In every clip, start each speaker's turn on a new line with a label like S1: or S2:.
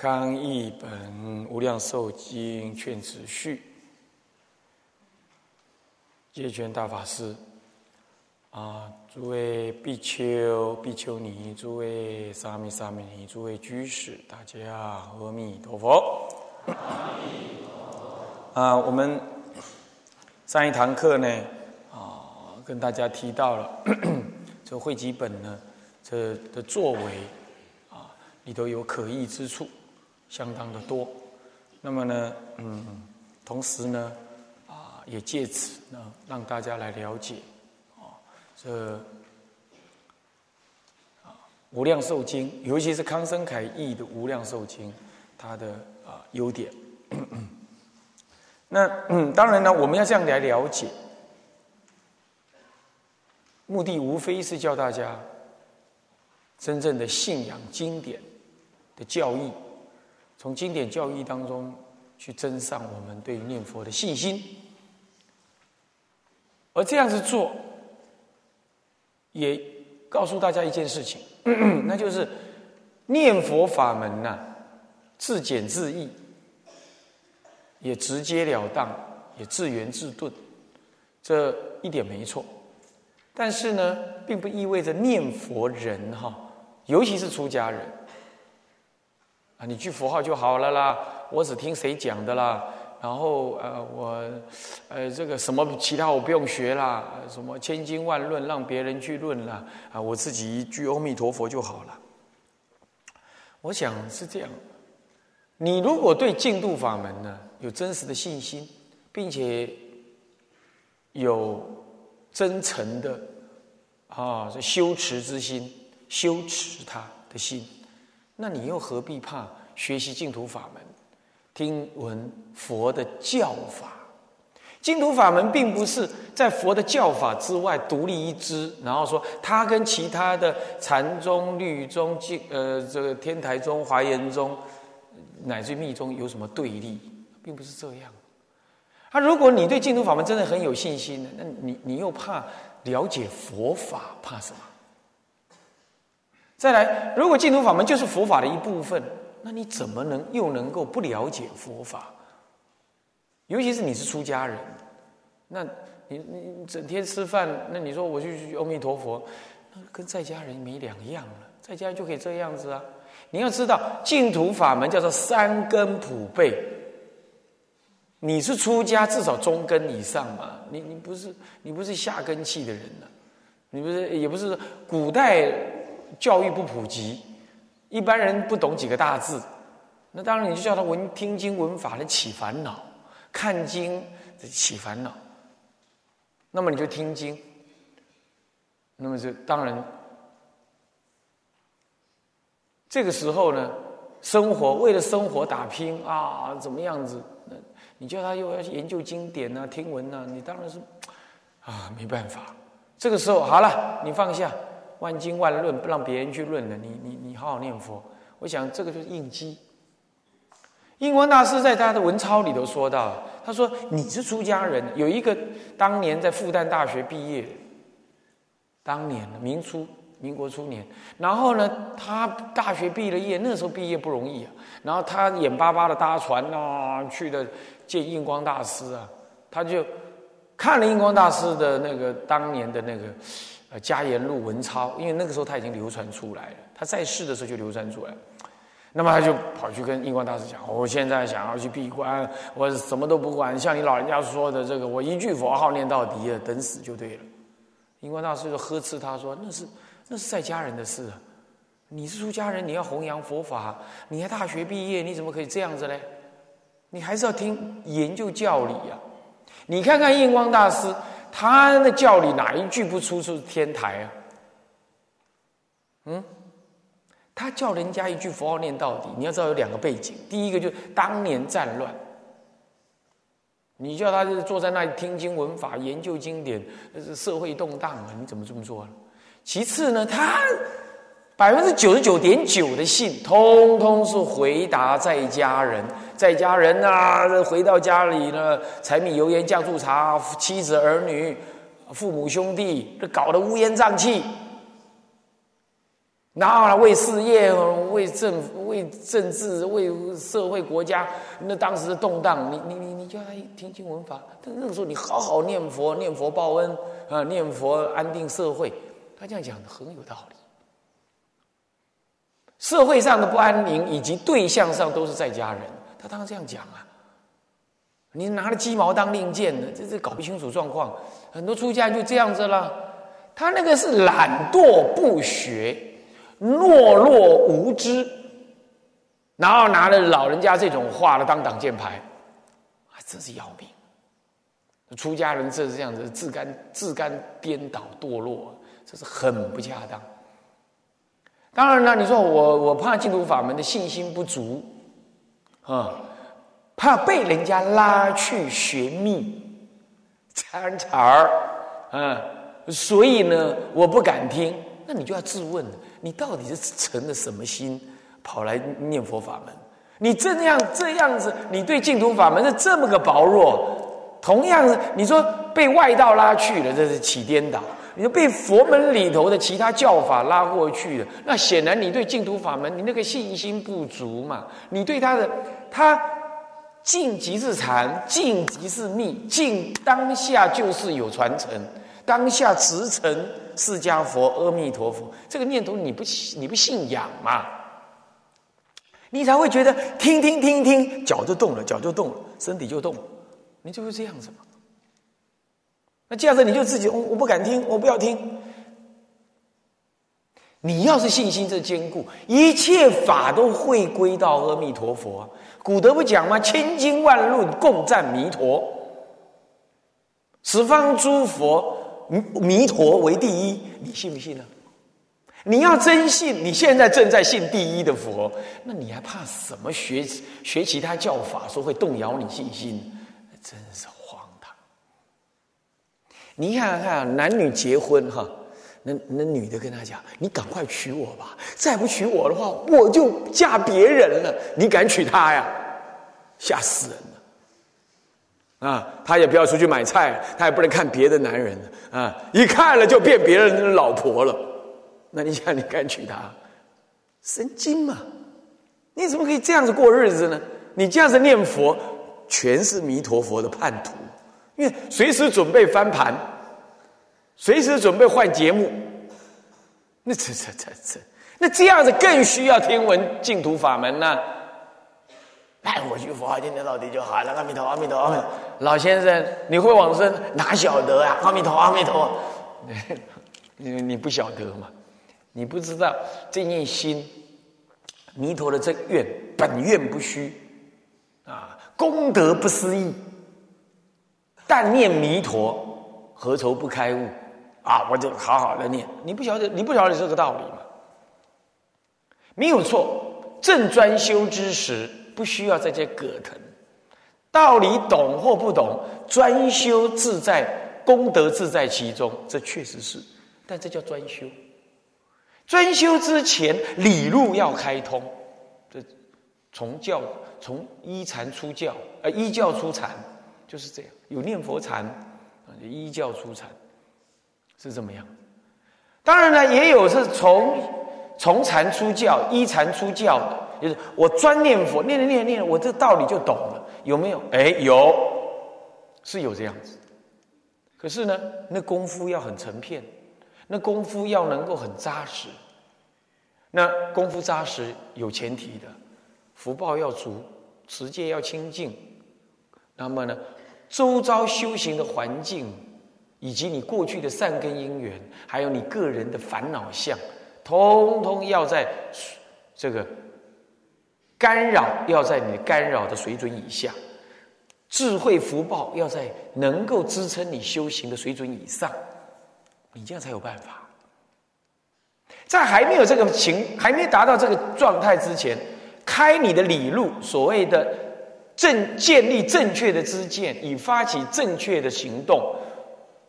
S1: 康译本《无量寿经》劝子序，戒权大法师啊，诸位比丘、比丘尼，诸位沙弥、沙弥尼，诸位居士，大家阿弥陀佛。啊，我们上一堂课呢，啊，跟大家提到了 这汇集本呢，这的作为啊，里头有可议之处。相当的多，那么呢，嗯，同时呢，啊，也借此呢，让大家来了解，啊，这啊《无量寿经》，尤其是康生凯译的《无量寿经》，它的啊优点。那嗯，当然呢，我们要这样来了解，目的无非是教大家真正的信仰经典的教义。从经典教义当中去增上我们对念佛的信心，而这样子做，也告诉大家一件事情，那就是念佛法门呐，自简自易，也直截了当，也自圆自顿，这一点没错。但是呢，并不意味着念佛人哈，尤其是出家人。啊，你句佛号就好了啦，我只听谁讲的啦，然后呃，我呃这个什么其他我不用学啦，什么千经万论让别人去论啦，啊，我自己一句阿弥陀佛就好了。我想是这样，你如果对净土法门呢有真实的信心，并且有真诚的啊修持之心，修持他的心。那你又何必怕学习净土法门，听闻佛的教法？净土法门并不是在佛的教法之外独立一支，然后说它跟其他的禅宗、律宗、净呃这个天台宗、华严宗乃至密宗有什么对立，并不是这样。啊，如果你对净土法门真的很有信心，那你你又怕了解佛法，怕什么？再来，如果净土法门就是佛法的一部分，那你怎么能又能够不了解佛法？尤其是你是出家人，那你你整天吃饭，那你说我去阿弥陀佛，那跟在家人没两样了。在家人就可以这样子啊！你要知道，净土法门叫做三根普被。你是出家，至少中根以上嘛。你你不是你不是下根器的人呢？你不是也不是古代。教育不普及，一般人不懂几个大字，那当然你就叫他闻听经闻法的起烦恼，看经起烦恼，那么你就听经，那么就当然，这个时候呢，生活为了生活打拼啊，怎么样子？你叫他又要研究经典啊、听闻啊，你当然是啊没办法。这个时候好了，你放下。万经万论不让别人去论了，你你你好好念佛。我想这个就是应机。印光大师在他的文钞里头说到，他说你是出家人，有一个当年在复旦大学毕业，当年明初民国初年，然后呢，他大学毕了业，那时候毕业不容易啊，然后他眼巴巴的搭船啊去的见印光大师啊，他就看了印光大师的那个当年的那个。呃，家言录文钞，因为那个时候他已经流传出来了，他在世的时候就流传出来。那么他就跑去跟印光大师讲：“我现在想要去闭关，我什么都不管，像你老人家说的这个，我一句佛号念到底，等死就对了。”印光大师就呵斥他说：“那是那是在家人的事，你是出家人，你要弘扬佛法，你还大学毕业，你怎么可以这样子呢？你还是要听研究教理呀。你看看印光大师。”他的教理哪一句不出是天台啊？嗯，他叫人家一句佛号念到底，你要知道有两个背景。第一个就是当年战乱，你叫他是坐在那里听经文法、研究经典，社会动荡啊，你怎么这么做呢？其次呢，他百分之九十九点九的信，通通是回答在家人，在家人啊，回到家里呢，柴米油盐酱醋茶，妻子儿女、父母兄弟，这搞得乌烟瘴气。然后，为事业、为政、为政治、为社会、国家，那当时的动荡，你你你你叫他听经闻法，但那个时候你好好念佛，念佛报恩啊，念佛安定社会。他这样讲的很有道理。社会上的不安宁以及对象上都是在家人，他当然这样讲啊。你拿了鸡毛当令箭的，这这搞不清楚状况。很多出家人就这样子了，他那个是懒惰不学。懦弱无知，然后拿了老人家这种话来当挡箭牌，啊，真是要命！出家人这是这样子，自甘自甘颠倒堕落，这是很不恰当。当然了，你说我我怕净土法门的信心不足，啊，怕被人家拉去学密掺茬儿，啊，所以呢，我不敢听。那你就要自问了。你到底是成了什么心，跑来念佛法门？你这样这样子，你对净土法门是这么个薄弱。同样，你说被外道拉去了，这是起颠倒；你说被佛门里头的其他教法拉过去了，那显然你对净土法门，你那个信心不足嘛。你对他的他静即是禅，静即是密，静当下就是有传承，当下直承。释迦佛、阿弥陀佛，这个念头你不你不信仰嘛？你才会觉得听听听听，脚就动了，脚就动了，身体就动了，你就会这样子嘛。那这样子你就自己，我我不敢听，我不要听。你要是信心这坚固，一切法都会归到阿弥陀佛。古德不讲吗？千经万论共赞弥陀，十方诸佛。弥弥陀为第一，你信不信呢？你要真信，你现在正在信第一的佛，那你还怕什么？学学其他教法，说会动摇你信心，真是。你看看男女结婚哈，那那女的跟他讲：“你赶快娶我吧，再不娶我的话，我就嫁别人了。你敢娶她呀？吓死人了！”啊，他也不要出去买菜，他也不能看别的男人啊，一看了就变别人的老婆了。那你想，你敢娶她？神经嘛！你怎么可以这样子过日子呢？你这样子念佛，全是弥陀佛的叛徒，因为随时准备翻盘，随时准备换节目。那这这这这，那这样子更需要听闻净土法门呢？哎，我去佛号念念到底就好了。阿弥陀，阿弥陀，阿弥陀。老先生，你会往生？哪晓得啊？阿弥陀，阿弥陀。你你不晓得嘛？你不知道这念心，弥陀的这愿，本愿不虚啊，功德不思议。但念弥陀，何愁不开悟？啊，我就好好的念。你不晓得，你不晓得这个道理吗？没有错，正专修之时。不需要在这葛藤，道理懂或不懂，专修自在，功德自在其中，这确实是。但这叫专修。专修之前，理路要开通。这从教从依禅出教，呃，依教出禅，就是这样。有念佛禅啊，依教出禅，是怎么样？当然呢，也有是从从禅出教，依禅出教的。就是我专念佛，念念念念，我这道理就懂了，有没有？哎，有，是有这样子。可是呢，那功夫要很成片，那功夫要能够很扎实。那功夫扎实有前提的，福报要足，持戒要清净。那么呢，周遭修行的环境，以及你过去的善根因缘，还有你个人的烦恼相，通通要在这个。干扰要在你干扰的水准以下，智慧福报要在能够支撑你修行的水准以上，你这样才有办法。在还没有这个情，还没达到这个状态之前，开你的理路，所谓的正建立正确的知见，以发起正确的行动。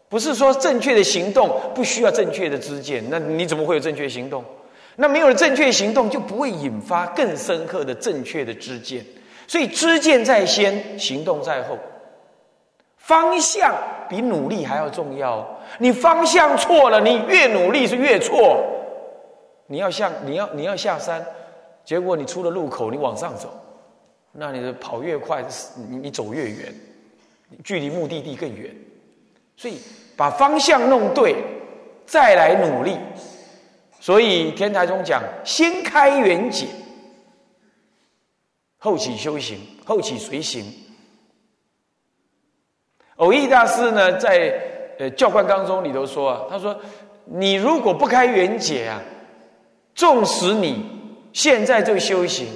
S1: 不是说正确的行动不需要正确的知见，那你怎么会有正确行动？那没有了正确行动，就不会引发更深刻的正确的知见。所以知见在先，行动在后。方向比努力还要重要。你方向错了，你越努力是越错。你要向你要你要下山，结果你出了路口，你往上走，那你的跑越快，你你走越远，距离目的地更远。所以把方向弄对，再来努力。所以天台中讲，先开缘解，后起修行，后起随行。偶益大师呢，在呃教官当中里头说啊，他说：你如果不开缘解啊，纵使你现在就修行，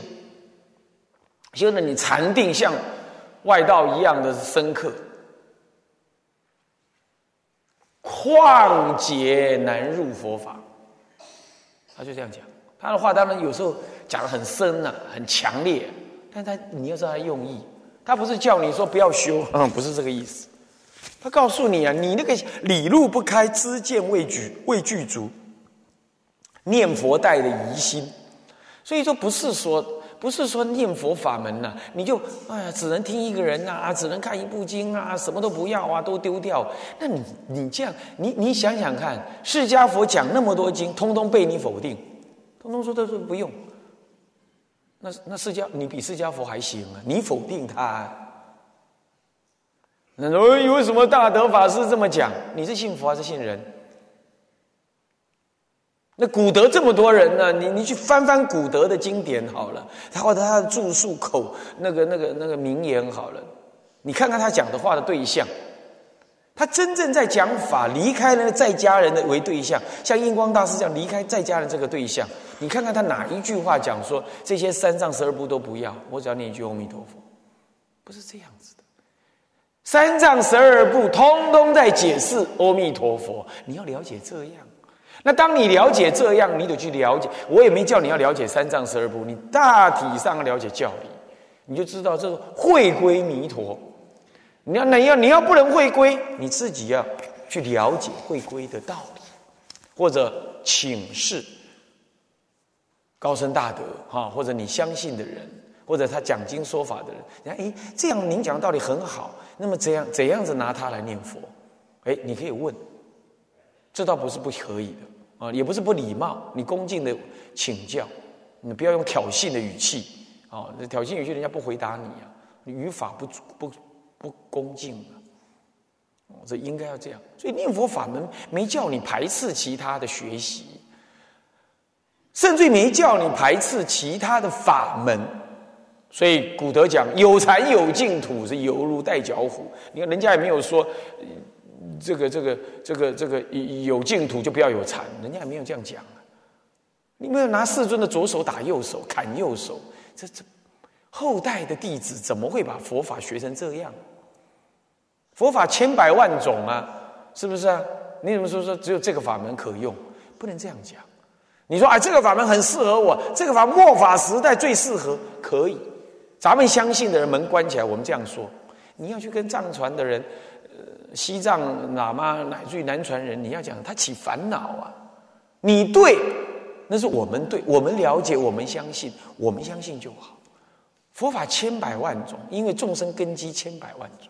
S1: 修的你禅定像外道一样的深刻。旷劫难入佛法，他就这样讲。他的话当然有时候讲的很深呐，很强烈，但他你要知道他用意，他不是叫你说不要修，嗯，不是这个意思。他告诉你啊，你那个理路不开，知见未具未具足，念佛带的疑心，所以说不是说。不是说念佛法门呐，你就哎呀，只能听一个人呐，只能看一部经啊，什么都不要啊，都丢掉。那你你这样，你你想想看，释迦佛讲那么多经，通通被你否定，通通说他说不用。那那释迦，你比释迦佛还行啊，你否定他。那为什么大德法师这么讲？你是信佛还是信人？那古德这么多人呢？你你去翻翻古德的经典好了，他或者他的著述口那个那个那个名言好了，你看看他讲的话的对象，他真正在讲法，离开了在家人的为对象，像印光大师这样离开在家人这个对象，你看看他哪一句话讲说这些三藏十二部都不要，我只要念一句阿弥陀佛，不是这样子的。三藏十二部通通在解释阿弥陀佛，你要了解这样。那当你了解这样，你得去了解。我也没叫你要了解三藏十二部，你大体上了解教理，你就知道这个会归弥陀。你要你要你要不能会归，你自己要去了解会归的道理，或者请示高僧大德哈，或者你相信的人，或者他讲经说法的人。你看哎，这样您讲的道理很好，那么怎样怎样子拿它来念佛？哎，你可以问，这倒不是不可以的。啊，也不是不礼貌，你恭敬的请教，你不要用挑衅的语气，啊，挑衅语气人家不回答你啊，语法不不不恭敬啊，这应该要这样。所以念佛法门没叫你排斥其他的学习，甚至没叫你排斥其他的法门。所以古德讲有禅有净土是犹如带脚虎，你看人家也没有说。这个这个这个这个有净土就不要有禅，人家还没有这样讲啊。你没有拿世尊的左手打右手，砍右手，这这后代的弟子怎么会把佛法学成这样？佛法千百万种啊，是不是啊？你怎么说说只有这个法门可用？不能这样讲。你说啊，这个法门很适合我，这个法末法时代最适合，可以。咱们相信的人门关起来，我们这样说。你要去跟藏传的人。西藏喇嘛乃至于南传人，你要讲他起烦恼啊！你对，那是我们对，我们了解，我们相信，我们相信就好。佛法千百万种，因为众生根基千百万种，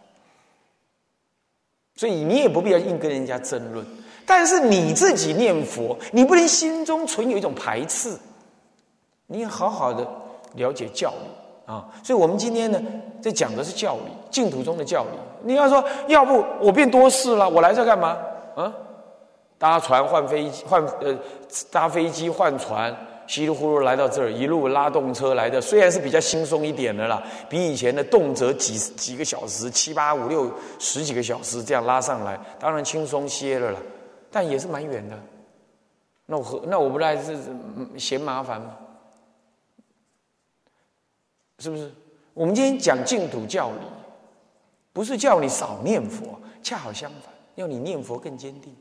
S1: 所以你也不必要硬跟人家争论。但是你自己念佛，你不能心中存有一种排斥，你要好好的了解教理啊！所以我们今天呢，在讲的是教理，净土中的教理。你要说，要不我变多事了，我来这干嘛？啊，搭船换飞机，换呃搭飞机换船，稀里糊涂来到这儿，一路拉动车来的，虽然是比较轻松一点的啦，比以前的动辄几几个小时、七八五六十几个小时这样拉上来，当然轻松些了啦，但也是蛮远的。那我那我不来是嫌麻烦吗？是不是？我们今天讲净土教理。不是叫你少念佛，恰好相反，要你念佛更坚定，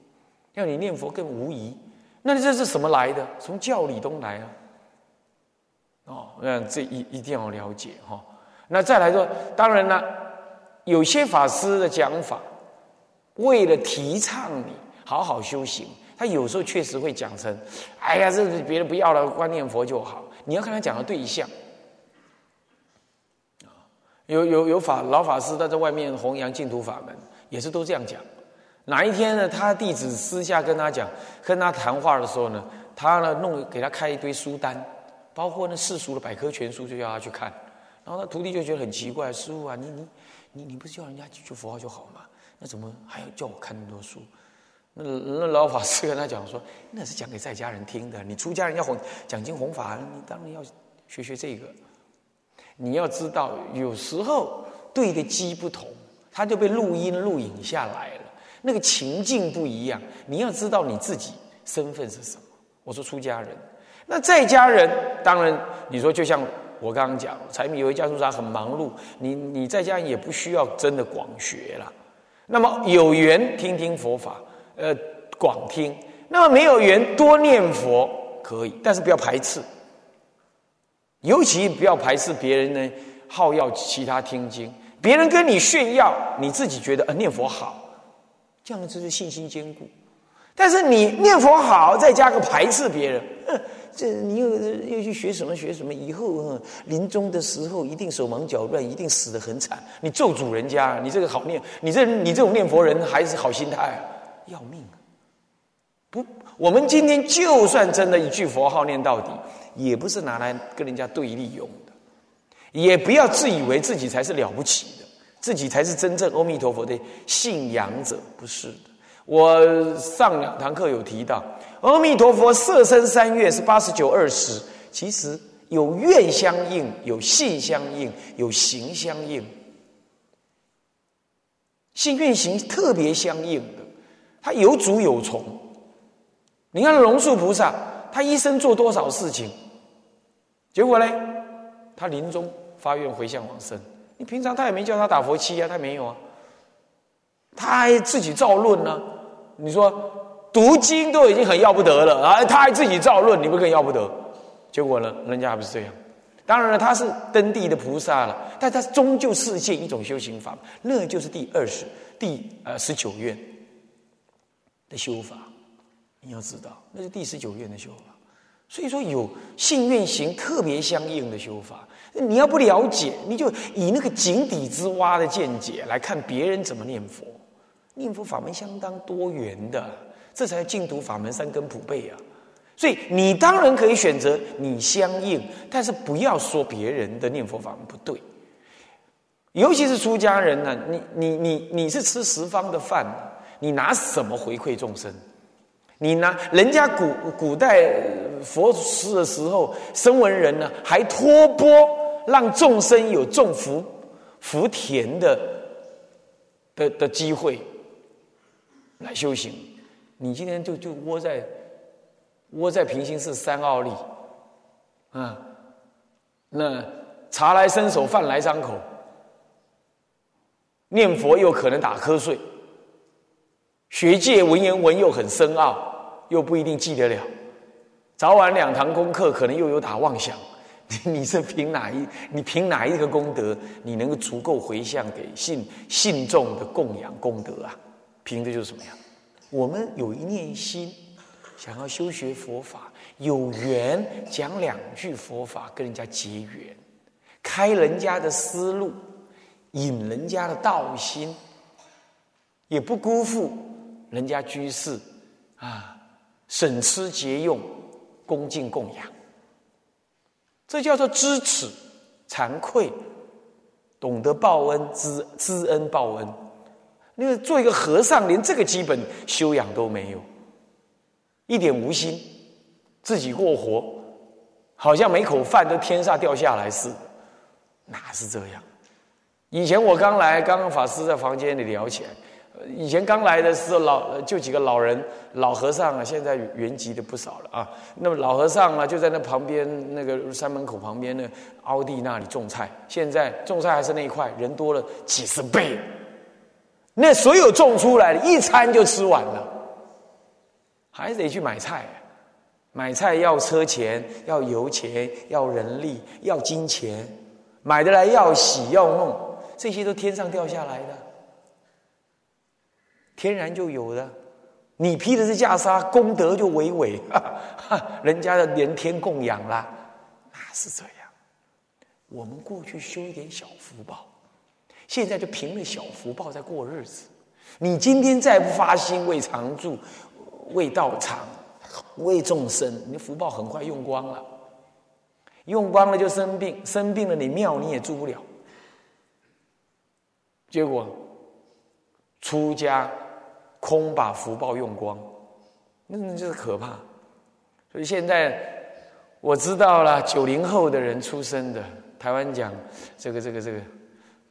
S1: 要你念佛更无疑，那这是什么来的？从教理中来啊。哦，那这一一定要了解哈。那再来说，当然了，有些法师的讲法，为了提倡你好好修行，他有时候确实会讲成：“哎呀，这别人不要了，观念佛就好。”你要看他讲的对象。有有有法老法师他在外面弘扬净土法门，也是都这样讲。哪一天呢？他弟子私下跟他讲，跟他谈话的时候呢，他呢弄给他开一堆书单。包括那世俗的百科全书，就叫他去看，然后他徒弟就觉得很奇怪：“师傅啊，你你你你不是叫人家记住佛号就好吗？那怎么还要叫我看那么多书？”那那老法师跟他讲说：“那是讲给在家人听的，你出家人要弘讲经弘法，你当然要学学这个。你要知道，有时候对的机不同，他就被录音录影下来了，那个情境不一样。你要知道你自己身份是什么。我说出家人。”那在家人，当然你说就像我刚刚讲，柴米油盐酱醋茶很忙碌，你你在家也不需要真的广学了。那么有缘听听佛法，呃，广听；那么没有缘多念佛可以，但是不要排斥，尤其不要排斥别人呢好要其他听经，别人跟你炫耀，你自己觉得呃念佛好，这样子是信心坚固。但是你念佛好，再加个排斥别人。这你又又去学什么学什么？以后临终的时候一定手忙脚乱，一定死得很惨。你咒诅人家，你这个好念，你这你这种念佛人还是好心态，要命啊！不，我们今天就算真的一句佛号念到底，也不是拿来跟人家对立用的。也不要自以为自己才是了不起的，自己才是真正阿弥陀佛的信仰者，不是的。我上两堂课有提到。阿弥陀佛，色身三月是八十九二十，其实有愿相应，有信相应，有行相应。信愿行特别相应的，他有主有从。你看龙树菩萨，他一生做多少事情？结果呢？他临终发愿回向往生。你平常他也没叫他打佛七啊，他没有啊。他还自己造论呢。你说？读经都已经很要不得了啊！他还自己造论，你不更要不得？结果呢，人家还不是这样。当然了，他是登地的菩萨了，但他终究是现一种修行法，那就是第二十、第呃十九愿的修法。你要知道，那是第十九愿的修法。所以说，有信愿行特别相应的修法。你要不了解，你就以那个井底之蛙的见解来看别人怎么念佛。念佛法门相当多元的。这才净土法门三根普被啊！所以你当然可以选择你相应，但是不要说别人的念佛法门不对。尤其是出家人呢，你你你你是吃十方的饭，你拿什么回馈众生？你拿人家古古代佛师的时候，声闻人呢，还托钵让众生有种福福田的的的机会来修行。你今天就就窝在窝在平行寺三奥利，啊，那茶来伸手，饭来张口，念佛又可能打瞌睡，学界文言文又很深奥，又不一定记得了，早晚两堂功课可能又有打妄想，你是凭哪一？你凭哪一个功德，你能够足够回向给信信众的供养功德啊？凭的就是什么呀？我们有一念心，想要修学佛法，有缘讲两句佛法，跟人家结缘，开人家的思路，引人家的道心，也不辜负人家居士啊，省吃俭用，恭敬供养，这叫做知耻惭愧，懂得报恩，知知恩报恩。那个做一个和尚，连这个基本修养都没有，一点无心，自己过活，好像每口饭都天上掉下来似的，哪是这样？以前我刚来，刚刚法师在房间里聊起来，以前刚来的时候，老就几个老人，老和尚啊，现在原籍的不少了啊。那么老和尚啊，就在那旁边那个山门口旁边的凹地那里种菜，现在种菜还是那一块，人多了几十倍。那所有种出来的，一餐就吃完了，还得去买菜。买菜要车钱，要油钱，要人力，要金钱，买得来要洗要弄，这些都天上掉下来的，天然就有的。你披的是袈裟，功德就伟伟，人家的连天供养啦，那是这样。我们过去修一点小福报，现在就凭着小福报在过日子。你今天再不发心为常住、为道场、为众生，你的福报很快用光了。用光了就生病，生病了你庙你也住不了。结果出家。空把福报用光，那那就是可怕。所以现在我知道了，九零后的人出生的，台湾讲这个这个这个，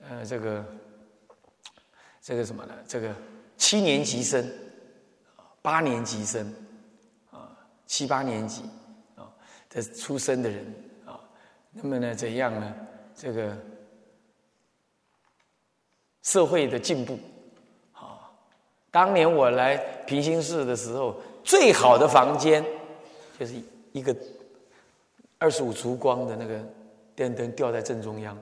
S1: 呃，这个这个什么呢？这个七年级生，八年级生，啊，七八年级啊的出生的人啊，那么呢，怎样呢？这个社会的进步。当年我来平兴寺的时候，最好的房间就是一个二十五烛光的那个电灯吊在正中央，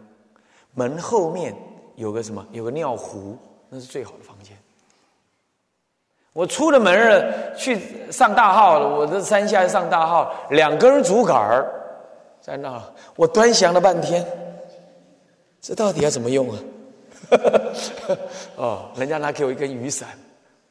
S1: 门后面有个什么？有个尿壶，那是最好的房间。我出了门了，去上大号了。我这山下上大号，两根竹竿儿在那，我端详了半天，这到底要怎么用啊？哦，人家拿给我一根雨伞。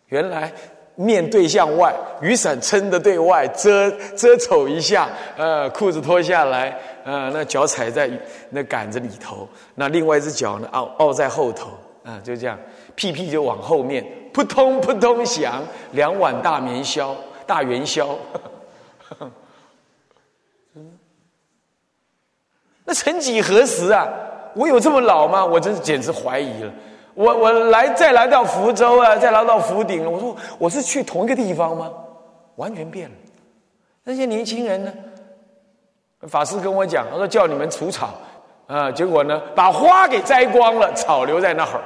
S1: 原来面对向外，雨伞撑的对外，遮遮丑一下，呃，裤子脱下来，呃，那脚踩在那杆子里头，那另外一只脚呢，凹凹在后头，啊，就这样，屁屁就往后面，扑通扑通响，两碗大棉宵，大元宵，那曾几何时啊，我有这么老吗？我真是简直怀疑了。我我来再来到福州啊，再来到福鼎我说我是去同一个地方吗？完全变了。那些年轻人呢？法师跟我讲，他说叫你们除草啊，结果呢把花给摘光了，草留在那儿。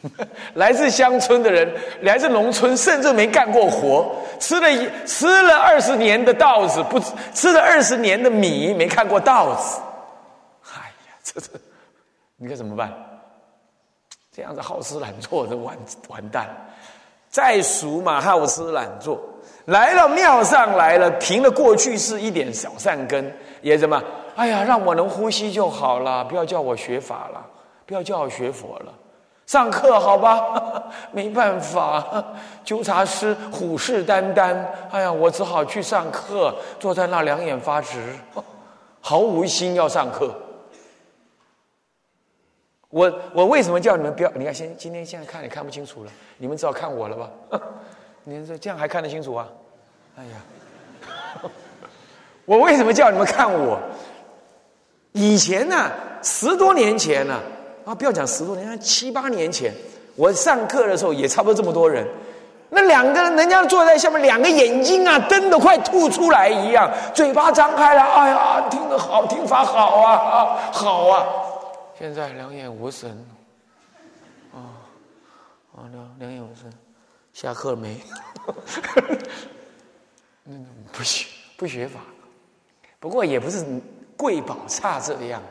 S1: 来自乡村的人，来自农村，甚至没干过活，吃了一吃了二十年的稻子，不吃了二十年的米，没看过稻子。哎呀，这这，你该怎么办？这样子好吃懒做的完完蛋，再俗嘛好吃懒做，来了庙上来了，凭了过去是一点小善根，也什么？哎呀，让我能呼吸就好了，不要叫我学法了，不要叫我学佛了，上课好吧？没办法，纠察师虎视眈眈，哎呀，我只好去上课，坐在那两眼发直，毫无心要上课。我我为什么叫你们不要？你看，现今天现在看也看不清楚了，你们只好看我了吧？你说这样还看得清楚啊？哎呀，我为什么叫你们看我？以前呢，十多年前呢，啊，不要讲十多年，七八年前，我上课的时候也差不多这么多人。那两个人，人家坐在下面，两个眼睛啊，瞪得快吐出来一样，嘴巴张开了，哎呀，听得好，听法好，啊，好啊。现在两眼无神，啊，啊，两两眼无神，下课了没？不学不学法，不过也不是贵宝差这样，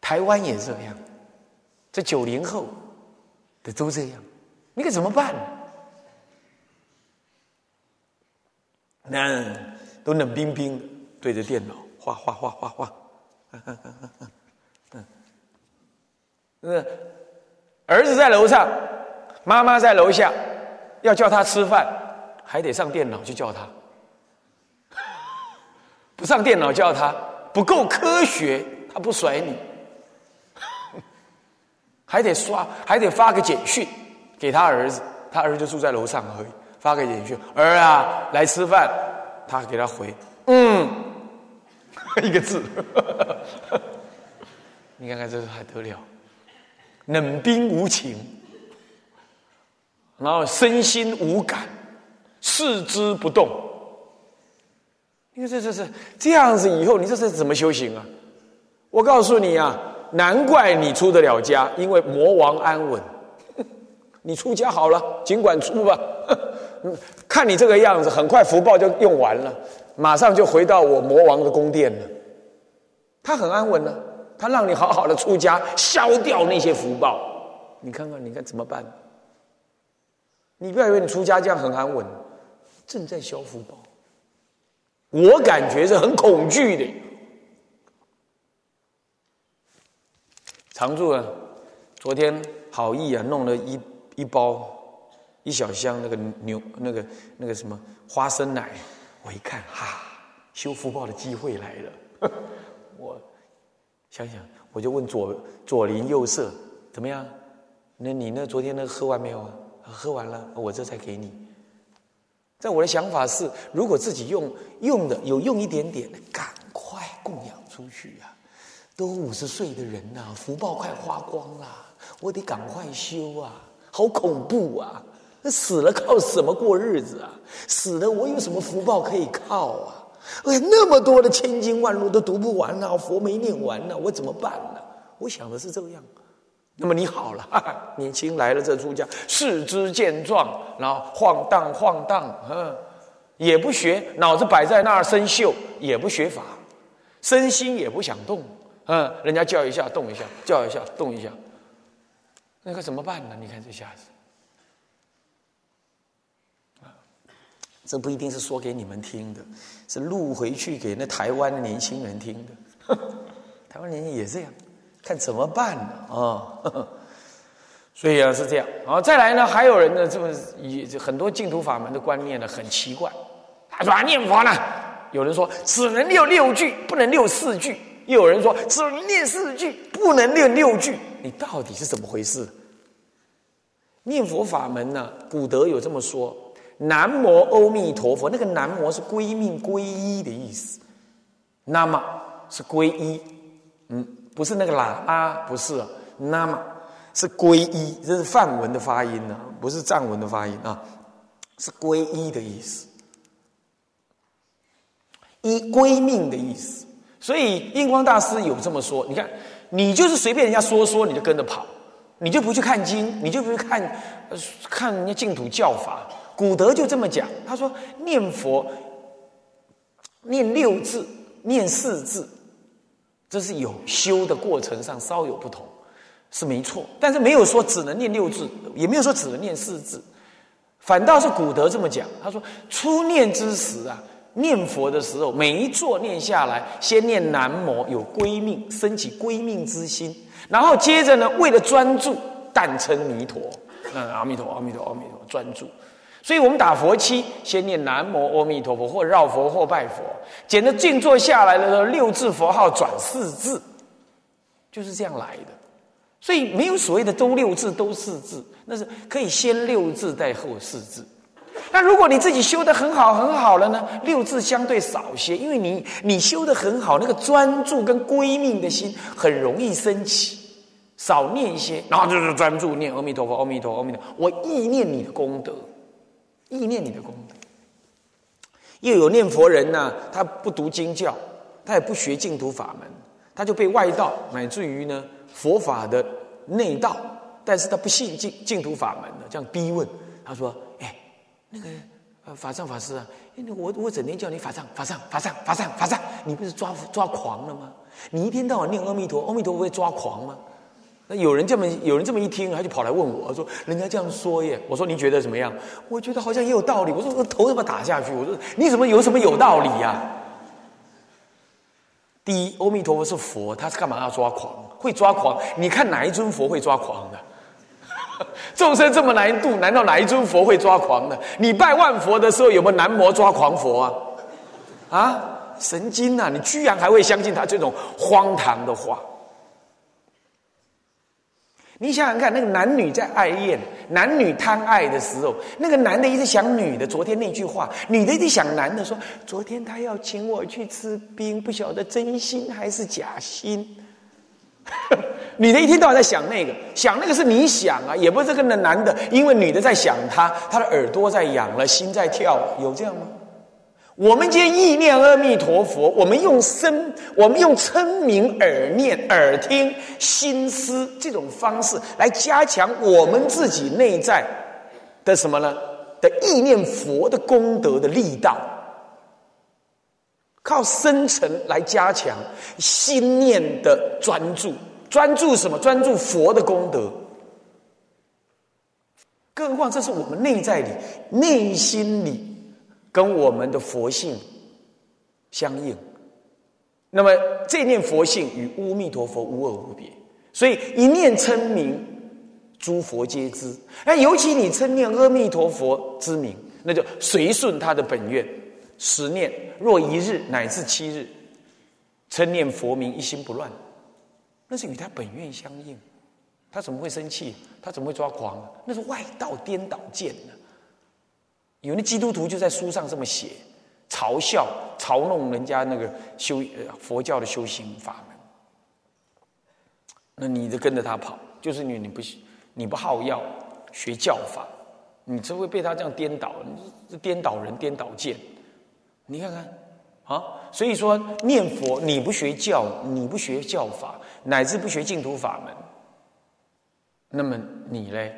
S1: 台湾也这样，这九零后的都这样，你该怎么办？那都冷冰冰对着电脑画画画画画。是儿子在楼上，妈妈在楼下，要叫他吃饭，还得上电脑去叫他。不上电脑叫他不够科学，他不甩你，还得刷，还得发个简讯给他儿子，他儿子就住在楼上而已，发个简讯，儿啊来吃饭，他给他回，嗯，一个字，你看看这还得了？冷冰无情，然后身心无感，四肢不动。你看这这这这样子，以后你这是怎么修行啊？我告诉你啊，难怪你出得了家，因为魔王安稳。你出家好了，尽管出吧。看你这个样子，很快福报就用完了，马上就回到我魔王的宫殿了。他很安稳呢，他让你好好的出家，消掉那些福报。你看看，你看怎么办？你不要以为你出家这样很安稳，正在消福报。我感觉是很恐惧的。常住啊，昨天好意啊，弄了一一包一小箱那个牛那个那个什么花生奶，我一看，哈，修福报的机会来了。我想想，我就问左左邻右舍怎么样？那你那昨天那喝完没有啊？喝完了，我这才给你。在我的想法是，如果自己用用的有用一点点的，赶快供养出去呀！都五十岁的人呐，福报快花光了，我得赶快修啊！好恐怖啊！死了靠什么过日子啊？死了我有什么福报可以靠啊？哎，那么多的千经万路都读不完啊，佛没念完呢，我怎么办呢？我想的是这个样。那么你好了，年轻来了这出家，四肢健壮，然后晃荡晃荡，嗯，也不学，脑子摆在那儿生锈，也不学法，身心也不想动，嗯，人家叫一下动一下，叫一下动一下，那可怎么办呢？你看这下子，这不一定是说给你们听的，是录回去给那台湾的年轻人听的，台湾年轻人也这样。看怎么办呢？啊，所以啊是这样。啊，再来呢，还有人呢，这么以很多净土法门的观念呢，很奇怪。他说，念佛呢，有人说只能念六句，不能念四句；又有人说只能念四句，不能念六句。你到底是怎么回事？念佛法门呢，古德有这么说：南无阿弥陀佛。那个南无是归命皈依的意思，那么是皈依，嗯。不是那个喇嘛，不是，那么是皈依，这是梵文的发音呢，不是藏文的发音啊，是皈依的意思，依归命的意思。所以印光大师有这么说，你看，你就是随便人家说说，你就跟着跑，你就不去看经，你就不去看看人家净土教法。古德就这么讲，他说念佛念六字，念四字。这是有修的过程上稍有不同，是没错，但是没有说只能念六字，也没有说只能念四字，反倒是古德这么讲，他说初念之时啊，念佛的时候，每一座念下来，先念南无，有归命，升起归命之心，然后接着呢，为了专注，但称弥陀，嗯，阿弥陀，阿弥陀，阿弥陀，专注。所以我们打佛七，先念南无阿弥陀佛，或绕佛，或拜佛。捡着静坐下来的时候，六字佛号转四字，就是这样来的。所以没有所谓的都六字都四字，那是可以先六字再后四字。那如果你自己修的很好很好了呢，六字相对少些，因为你你修的很好，那个专注跟归命的心很容易升起，少念一些，然后就是专注念阿弥陀佛，阿弥陀佛，阿弥陀佛，我意念你的功德。意念你的功德，又有念佛人呢，他不读经教，他也不学净土法门，他就被外道乃至于呢佛法的内道，但是他不信净净土法门的，这样逼问，他说：“哎，那个呃法藏法师啊，我我整天叫你法藏法藏法藏法藏法藏，你不是抓抓狂了吗？你一天到晚念阿弥陀，阿弥陀不会抓狂吗？”那有人这么有人这么一听，他就跑来问我说：“人家这样说耶？”我说：“你觉得怎么样？”我觉得好像也有道理。我说：“我头怎么打下去？”我说：“你怎么有什么有道理呀？”第一，阿弥陀佛是佛，他是干嘛要抓狂？会抓狂？你看哪一尊佛会抓狂的？众生这么难度，难道哪一尊佛会抓狂的？你拜万佛的时候有没有男魔抓狂佛啊？啊，神经啊！你居然还会相信他这种荒唐的话？你想想看，那个男女在爱恋、男女贪爱的时候，那个男的一直想女的。昨天那句话，女的一直想男的，说昨天他要请我去吃冰，不晓得真心还是假心。女的一天到晚在想那个，想那个是你想啊，也不是跟那男的，因为女的在想他，他的耳朵在痒了，心在跳，有这样吗？我们今天意念阿弥陀佛，我们用声，我们用称名耳念、耳听、心思这种方式来加强我们自己内在的什么呢？的意念佛的功德的力道，靠深沉来加强心念的专注，专注什么？专注佛的功德。更何况这是我们内在里、内心里跟我们的佛性相应。那么这念佛性与阿弥陀佛无二无别，所以一念称名，诸佛皆知。哎尤其你称念阿弥陀佛之名，那就随顺他的本愿，十念若一日乃至七日，称念佛名一心不乱，那是与他本愿相应。他怎么会生气？他怎么会抓狂？那是外道颠倒见呢。有那基督徒就在书上这么写。嘲笑、嘲弄人家那个修呃佛教的修行法门，那你就跟着他跑，就是你你不你不好要学教法，你就会被他这样颠倒，颠倒人、颠倒见。你看看啊，所以说念佛，你不学教，你不学教法，乃至不学净土法门，那么你呢，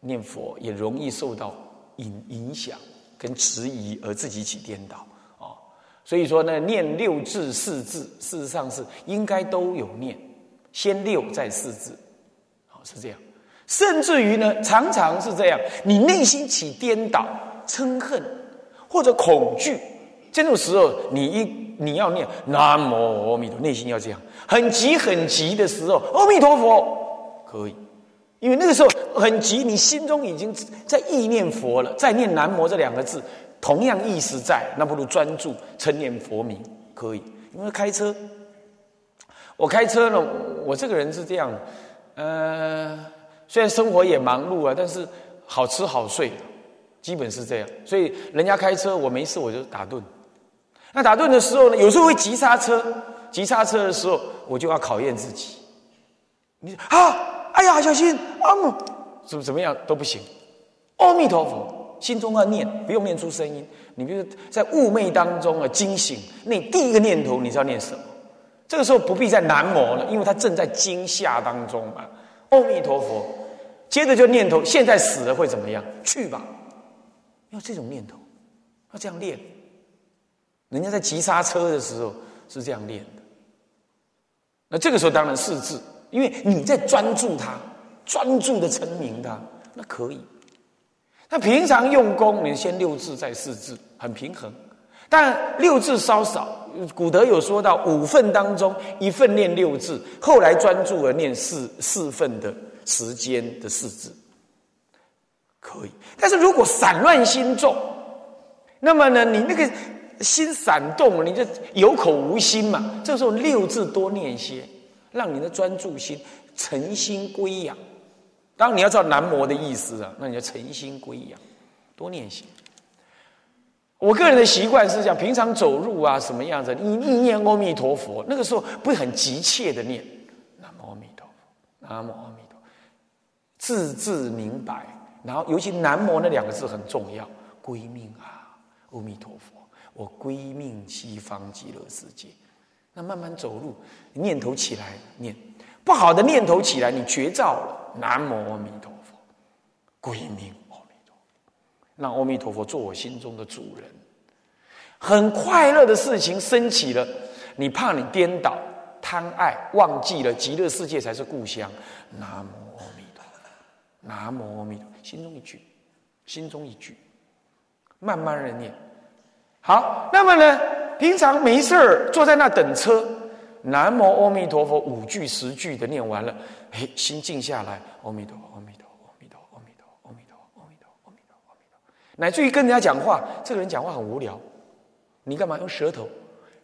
S1: 念佛也容易受到影影响。跟迟疑而自己起颠倒啊，所以说呢，念六字四字，事实上是应该都有念，先六再四字，好是这样。甚至于呢，常常是这样，你内心起颠倒、嗔恨或者恐惧，这种时候，你一你要念南无阿弥陀，内心要这样，很急很急的时候，阿弥陀佛可以。因为那个时候很急，你心中已经在意念佛了，在念南无这两个字，同样意识在，那不如专注称念佛名可以。因为开车，我开车呢，我这个人是这样，呃，虽然生活也忙碌啊，但是好吃好睡，基本是这样。所以人家开车，我没事我就打盹。那打盹的时候呢，有时候会急刹车，急刹车的时候，我就要考验自己。你啊。哎呀，小心！阿姆，怎么怎么样都不行。阿弥陀佛，心中要念，不用念出声音。你比如在雾昧当中啊，惊醒，那第一个念头，你知道念什么？这个时候不必再南摩了，因为他正在惊吓当中嘛。阿弥陀佛，接着就念头，现在死了会怎么样？去吧，要这种念头，要这样练。人家在急刹车的时候是这样练的。那这个时候当然四字。因为你在专注他，专注的成名他，那可以。那平常用功，你先六字再四字，很平衡。但六字稍少，古德有说到五份当中一份念六字，后来专注而念四四份的时间的四字，可以。但是如果散乱心重，那么呢，你那个心散动，你就有口无心嘛。这时候六字多念些。让你的专注心诚心归养，当然你要知道南摩的意思啊，那你要诚心归养，多念心。我个人的习惯是这样，平常走路啊，什么样子，你意念阿弥陀佛，那个时候不会很急切的念南无阿弥陀佛，南无阿弥陀佛，字字明白。然后尤其南无那两个字很重要，归命啊，阿弥陀佛，我归命西方极乐世界。那慢慢走路，念头起来念，不好的念头起来，你绝照了。南无阿弥陀佛，归命阿弥陀佛，让阿弥陀佛做我心中的主人。很快乐的事情升起了，你怕你颠倒贪爱，忘记了极乐世界才是故乡。南无阿弥陀佛，南无阿弥陀，心中一句，心中一句，慢慢的念。好，那么呢？平常没事儿，坐在那等车，南无阿弥陀佛五句十句的念完了，嘿，心静下来，阿弥陀，阿弥陀，阿弥陀，阿弥陀，阿弥陀，阿弥陀，阿弥陀，阿弥陀，乃至于跟人家讲话，这个人讲话很无聊，你干嘛用舌头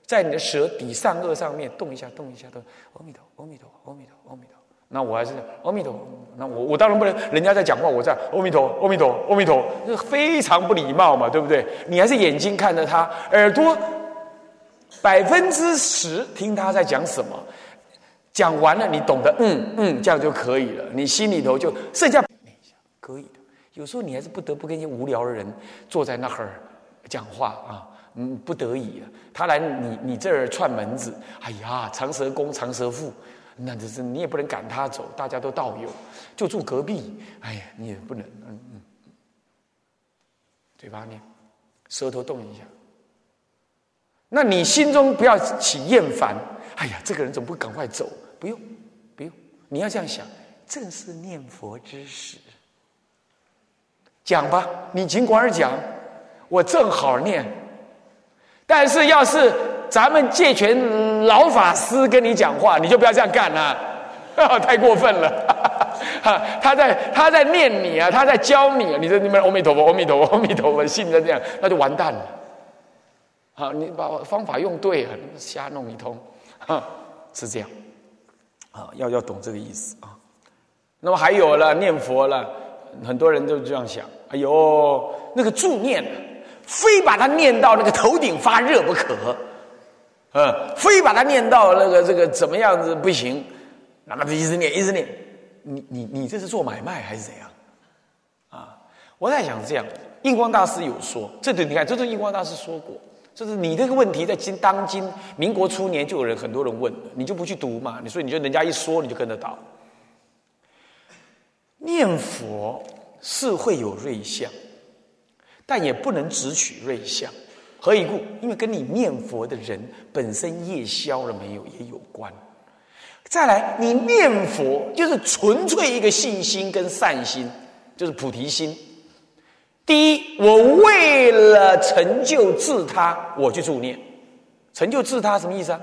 S1: 在你的舌底上颚上面动一下，动一下，动，阿弥陀，阿弥陀，阿弥陀，阿弥陀。那我还是阿弥陀，那我我当然不能，人家在讲话，我在阿弥陀，阿弥陀，阿弥陀，那非常不礼貌嘛，对不对？你还是眼睛看着他，耳朵。百分之十听他在讲什么，讲完了你懂得，嗯嗯，这样就可以了。你心里头就剩下可以的。有时候你还是不得不跟一些无聊的人坐在那儿讲话啊，嗯，不得已啊。他来你你这儿串门子，哎呀，长舌公长舌妇，那这是你也不能赶他走，大家都道友，就住隔壁，哎呀，你也不能，嗯嗯。嘴巴念，舌头动一下。那你心中不要起厌烦。哎呀，这个人怎么不赶快走？不用，不用，你要这样想，正是念佛之时。讲吧，你尽管讲，我正好念。但是要是咱们戒权老法师跟你讲话，你就不要这样干了，太过分了。他在他在念你啊，他在教你啊，你说你们阿弥陀佛，阿弥陀佛，阿弥陀佛，信着这样，那就完蛋了。好，你把方法用对了，瞎弄一通，哈是这样。啊，要要懂这个意思啊。那么还有了念佛了，很多人都这样想。哎呦，那个助念，非把它念到那个头顶发热不可，嗯，非把它念到那个这个怎么样子不行，那么就一直念一直念，你你你这是做买卖还是怎样？啊，我在想这样，印光大师有说，这对你看，这是印光大师说过，就是你这个问题在今当今民国初年就有人很多人问你就不去读嘛？你说你就人家一说你就跟着倒，念佛。是会有瑞相，但也不能只取瑞相。何以故？因为跟你念佛的人本身业消了没有也有关。再来，你念佛就是纯粹一个信心跟善心，就是菩提心。第一，我为了成就自他，我去助念。成就自他什么意思啊？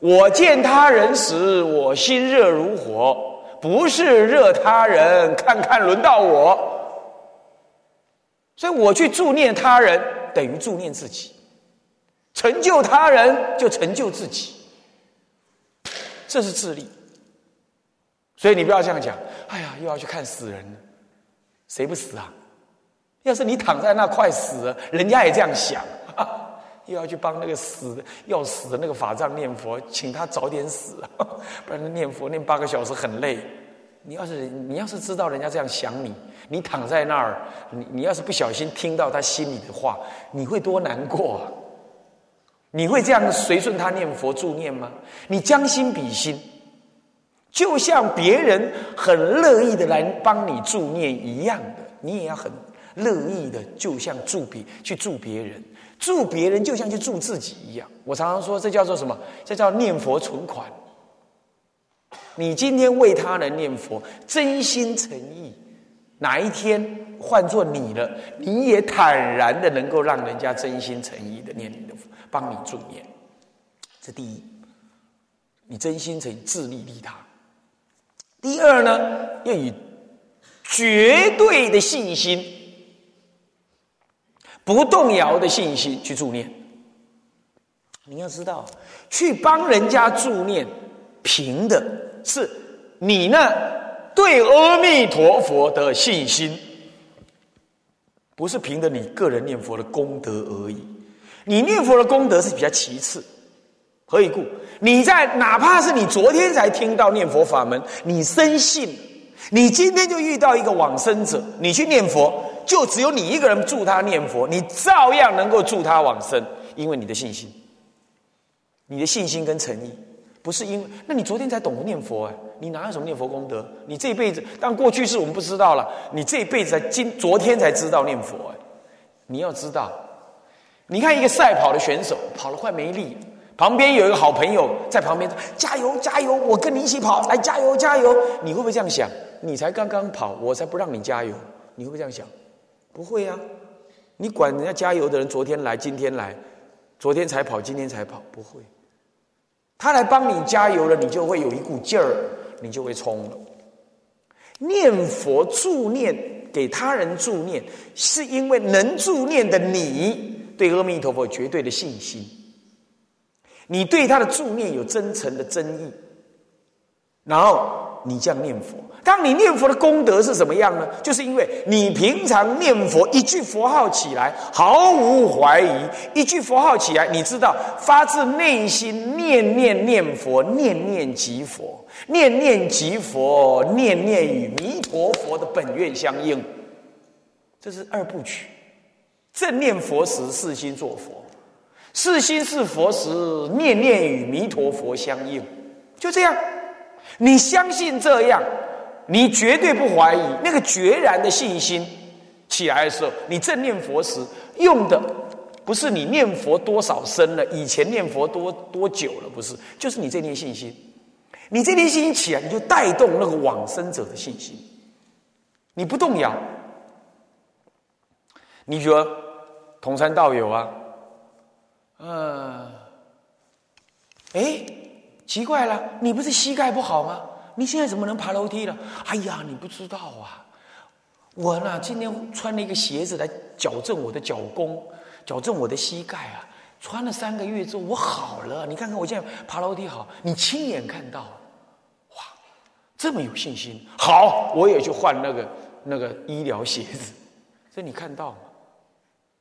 S1: 我见他人时，我心热如火，不是热他人，看看轮到我。所以我去助念他人，等于助念自己；成就他人，就成就自己。这是自利。所以你不要这样讲。哎呀，又要去看死人了，谁不死啊？要是你躺在那快死了，人家也这样想，又要去帮那个死要死的那个法藏念佛，请他早点死，不然念佛念八个小时很累。你要是你要是知道人家这样想你，你躺在那儿，你你要是不小心听到他心里的话，你会多难过？啊？你会这样随顺他念佛助念吗？你将心比心，就像别人很乐意的来帮你助念一样的，你也要很乐意的，就像助别去助别人，助别人就像去助自己一样。我常常说，这叫做什么？这叫念佛存款。你今天为他人念佛，真心诚意，哪一天换做你了，你也坦然的能够让人家真心诚意的念你的佛，帮你助念。这第一，你真心诚意自利利他。第二呢，要以绝对的信心，不动摇的信心去助念。你要知道，去帮人家助念，凭的。是你呢对阿弥陀佛的信心，不是凭着你个人念佛的功德而已。你念佛的功德是比较其次。何以故？你在哪怕是你昨天才听到念佛法门，你深信，你今天就遇到一个往生者，你去念佛，就只有你一个人助他念佛，你照样能够助他往生，因为你的信心，你的信心跟诚意。不是因为，那你昨天才懂得念佛哎，你哪有什么念佛功德？你这一辈子，但过去式我们不知道了，你这一辈子才今昨天才知道念佛哎。你要知道，你看一个赛跑的选手跑得快没力，旁边有一个好朋友在旁边加油加油，我跟你一起跑，来加油加油。你会不会这样想？你才刚刚跑，我才不让你加油。你会不会这样想？不会啊，你管人家加油的人昨天来今天来，昨天才跑今天才跑，不会。他来帮你加油了，你就会有一股劲儿，你就会冲了。念佛助念给他人助念，是因为能助念的你对阿弥陀佛绝对的信心，你对他的助念有真诚的真意，然后。你这样念佛，当你念佛的功德是什么样呢？就是因为你平常念佛一句佛号起来毫无怀疑，一句佛号起来，你知道发自内心念念念佛，念念即佛，念念即佛，念念与弥陀佛的本愿相应。这是二部曲。正念佛时，四心作佛；四心是佛时，念念与弥陀佛相应。就这样。你相信这样，你绝对不怀疑那个决然的信心，起来的时候，你正念佛时用的不是你念佛多少声了，以前念佛多多久了，不是，就是你这念信心。你这念信心起来，你就带动那个往生者的信心，你不动摇。你觉得同山道友啊，嗯，哎，奇怪了，你不是膝盖不好吗？你现在怎么能爬楼梯了？哎呀，你不知道啊，我呢今天穿了一个鞋子来矫正我的脚弓，矫正我的膝盖啊。穿了三个月之后，我好了。你看看我现在爬楼梯好，你亲眼看到，哇，这么有信心。好，我也去换那个那个医疗鞋子，这你看到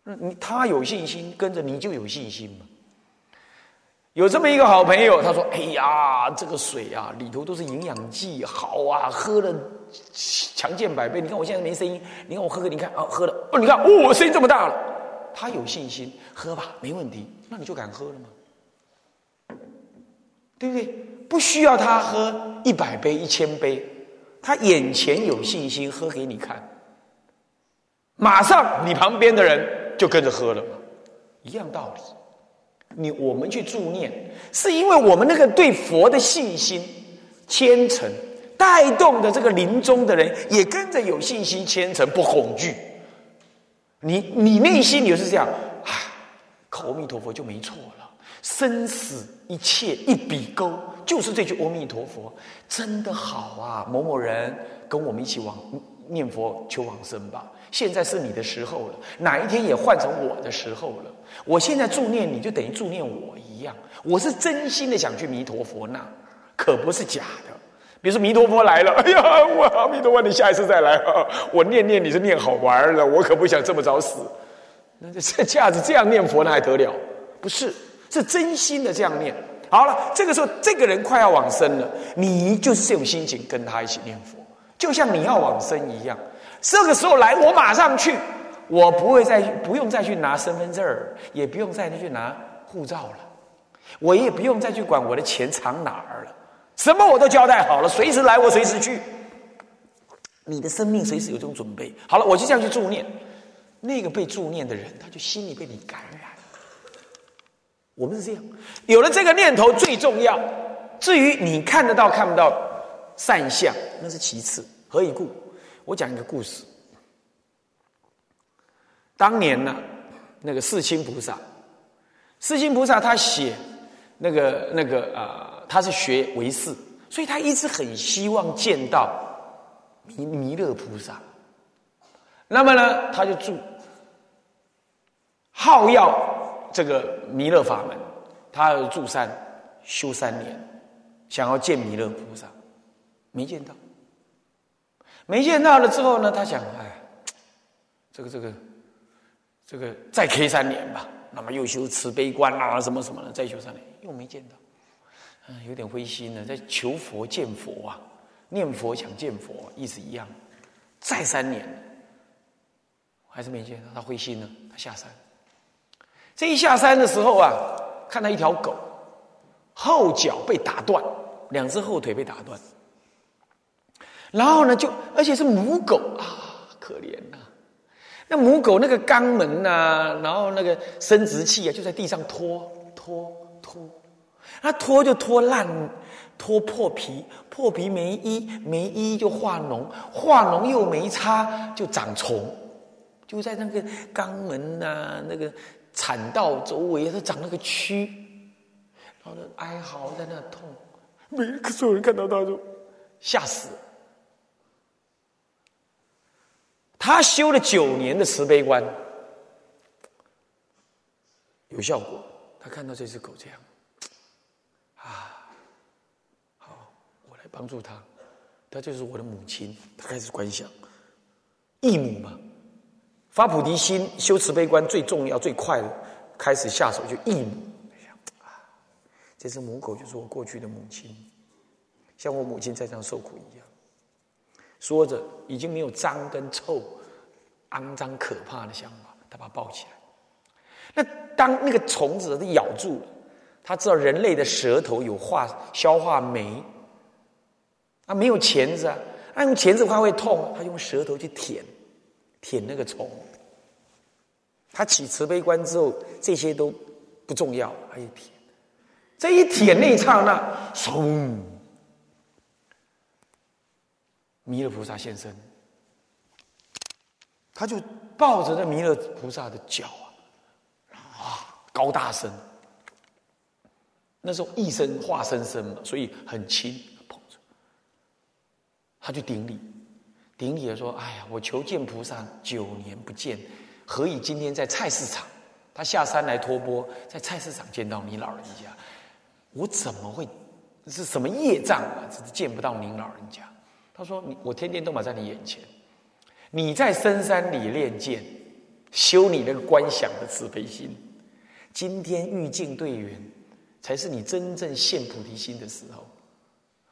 S1: 吗？你他有信心，跟着你就有信心嘛。有这么一个好朋友，他说：“哎呀，这个水啊，里头都是营养剂，好啊，喝了强健百倍。你看我现在没声音，你看我喝个，你看啊，喝了哦，你看哦，我声音这么大了。他有信心，喝吧，没问题，那你就敢喝了吗？对不对？不需要他喝一百杯、一千杯，他眼前有信心，喝给你看，马上你旁边的人就跟着喝了嘛，一样道理。”你我们去助念，是因为我们那个对佛的信心虔诚，带动的这个临终的人也跟着有信心虔诚，不恐惧。你你内心也是这样啊，口阿弥陀佛就没错了，生死一切一笔勾，就是这句阿弥陀佛，真的好啊！某某人跟我们一起往念佛求往生吧。现在是你的时候了，哪一天也换成我的时候了。我现在助念你就等于助念我一样，我是真心的想去弥陀佛那，可不是假的。比如说弥陀佛来了，哎呀，我阿弥陀佛，你下一次再来，我念念你是念好玩的，我可不想这么早死。那这这样子这样念佛那还得了？不是，是真心的这样念。好了，这个时候这个人快要往生了，你就是这种心情跟他一起念佛，就像你要往生一样。这个时候来，我马上去，我不会再不用再去拿身份证儿，也不用再去拿护照了，我也不用再去管我的钱藏哪儿了，什么我都交代好了，随时来我随时去。你的生命随时有这种准备，好了，我就这样去助念。那个被助念的人，他就心里被你感染。我们是这样，有了这个念头最重要。至于你看得到看不到善相，那是其次。何以故？我讲一个故事。当年呢，那个世亲菩萨，世亲菩萨他写那个那个啊，他是学唯识，所以他一直很希望见到弥弥勒菩萨。那么呢，他就住好要这个弥勒法门，他要住山修三年，想要见弥勒菩萨，没见到。没见到了之后呢，他想，哎，这个这个，这个再 K 三年吧。那么又修慈悲观啊，什么什么的，再修三年又没见到，嗯，有点灰心了。在求佛见佛啊，念佛想见佛，意思一样。再三年，还是没见到，他灰心了，他下山。这一下山的时候啊，看到一条狗，后脚被打断，两只后腿被打断。然后呢，就而且是母狗啊，可怜呐！那母狗那个肛门呐，然后那个生殖器啊，就在地上拖拖拖，那拖就拖烂，拖破皮，破皮没医，没医就化脓，化脓又没擦，就长虫，就在那个肛门呐，那个产道周围它长那个蛆，然后哀嚎在那痛，每个所有人看到他就吓死。他修了九年的慈悲观，有效果。他看到这只狗这样，啊，好，我来帮助他。他就是我的母亲。他开始观想，义母嘛，发菩提心、修慈悲观最重要、最快的，开始下手就义母。这只母狗就是我过去的母亲，像我母亲在这样受苦一样。说着，已经没有脏跟臭、肮脏可怕的想法，他把它抱起来。那当那个虫子咬住，他知道人类的舌头有化消化酶，啊，没有钳子啊，他用钳子话会痛，他用舌头去舔，舔那个虫。他起慈悲观之后，这些都不重要，还一舔。这一舔那一刹那，嗖，弥勒菩萨现身，他就抱着那弥勒菩萨的脚啊，啊，高大声。那时候一身化身身嘛，所以很轻，捧着，他就顶礼，顶礼的说：“哎呀，我求见菩萨，九年不见，何以今天在菜市场？他下山来托钵，在菜市场见到你老人家，我怎么会是什么业障啊？只是见不到您老人家。”他说：“你我天天都摆在你眼前，你在深山里练剑，修你那个观想的慈悲心，今天遇境对缘。”才是你真正现菩提心的时候，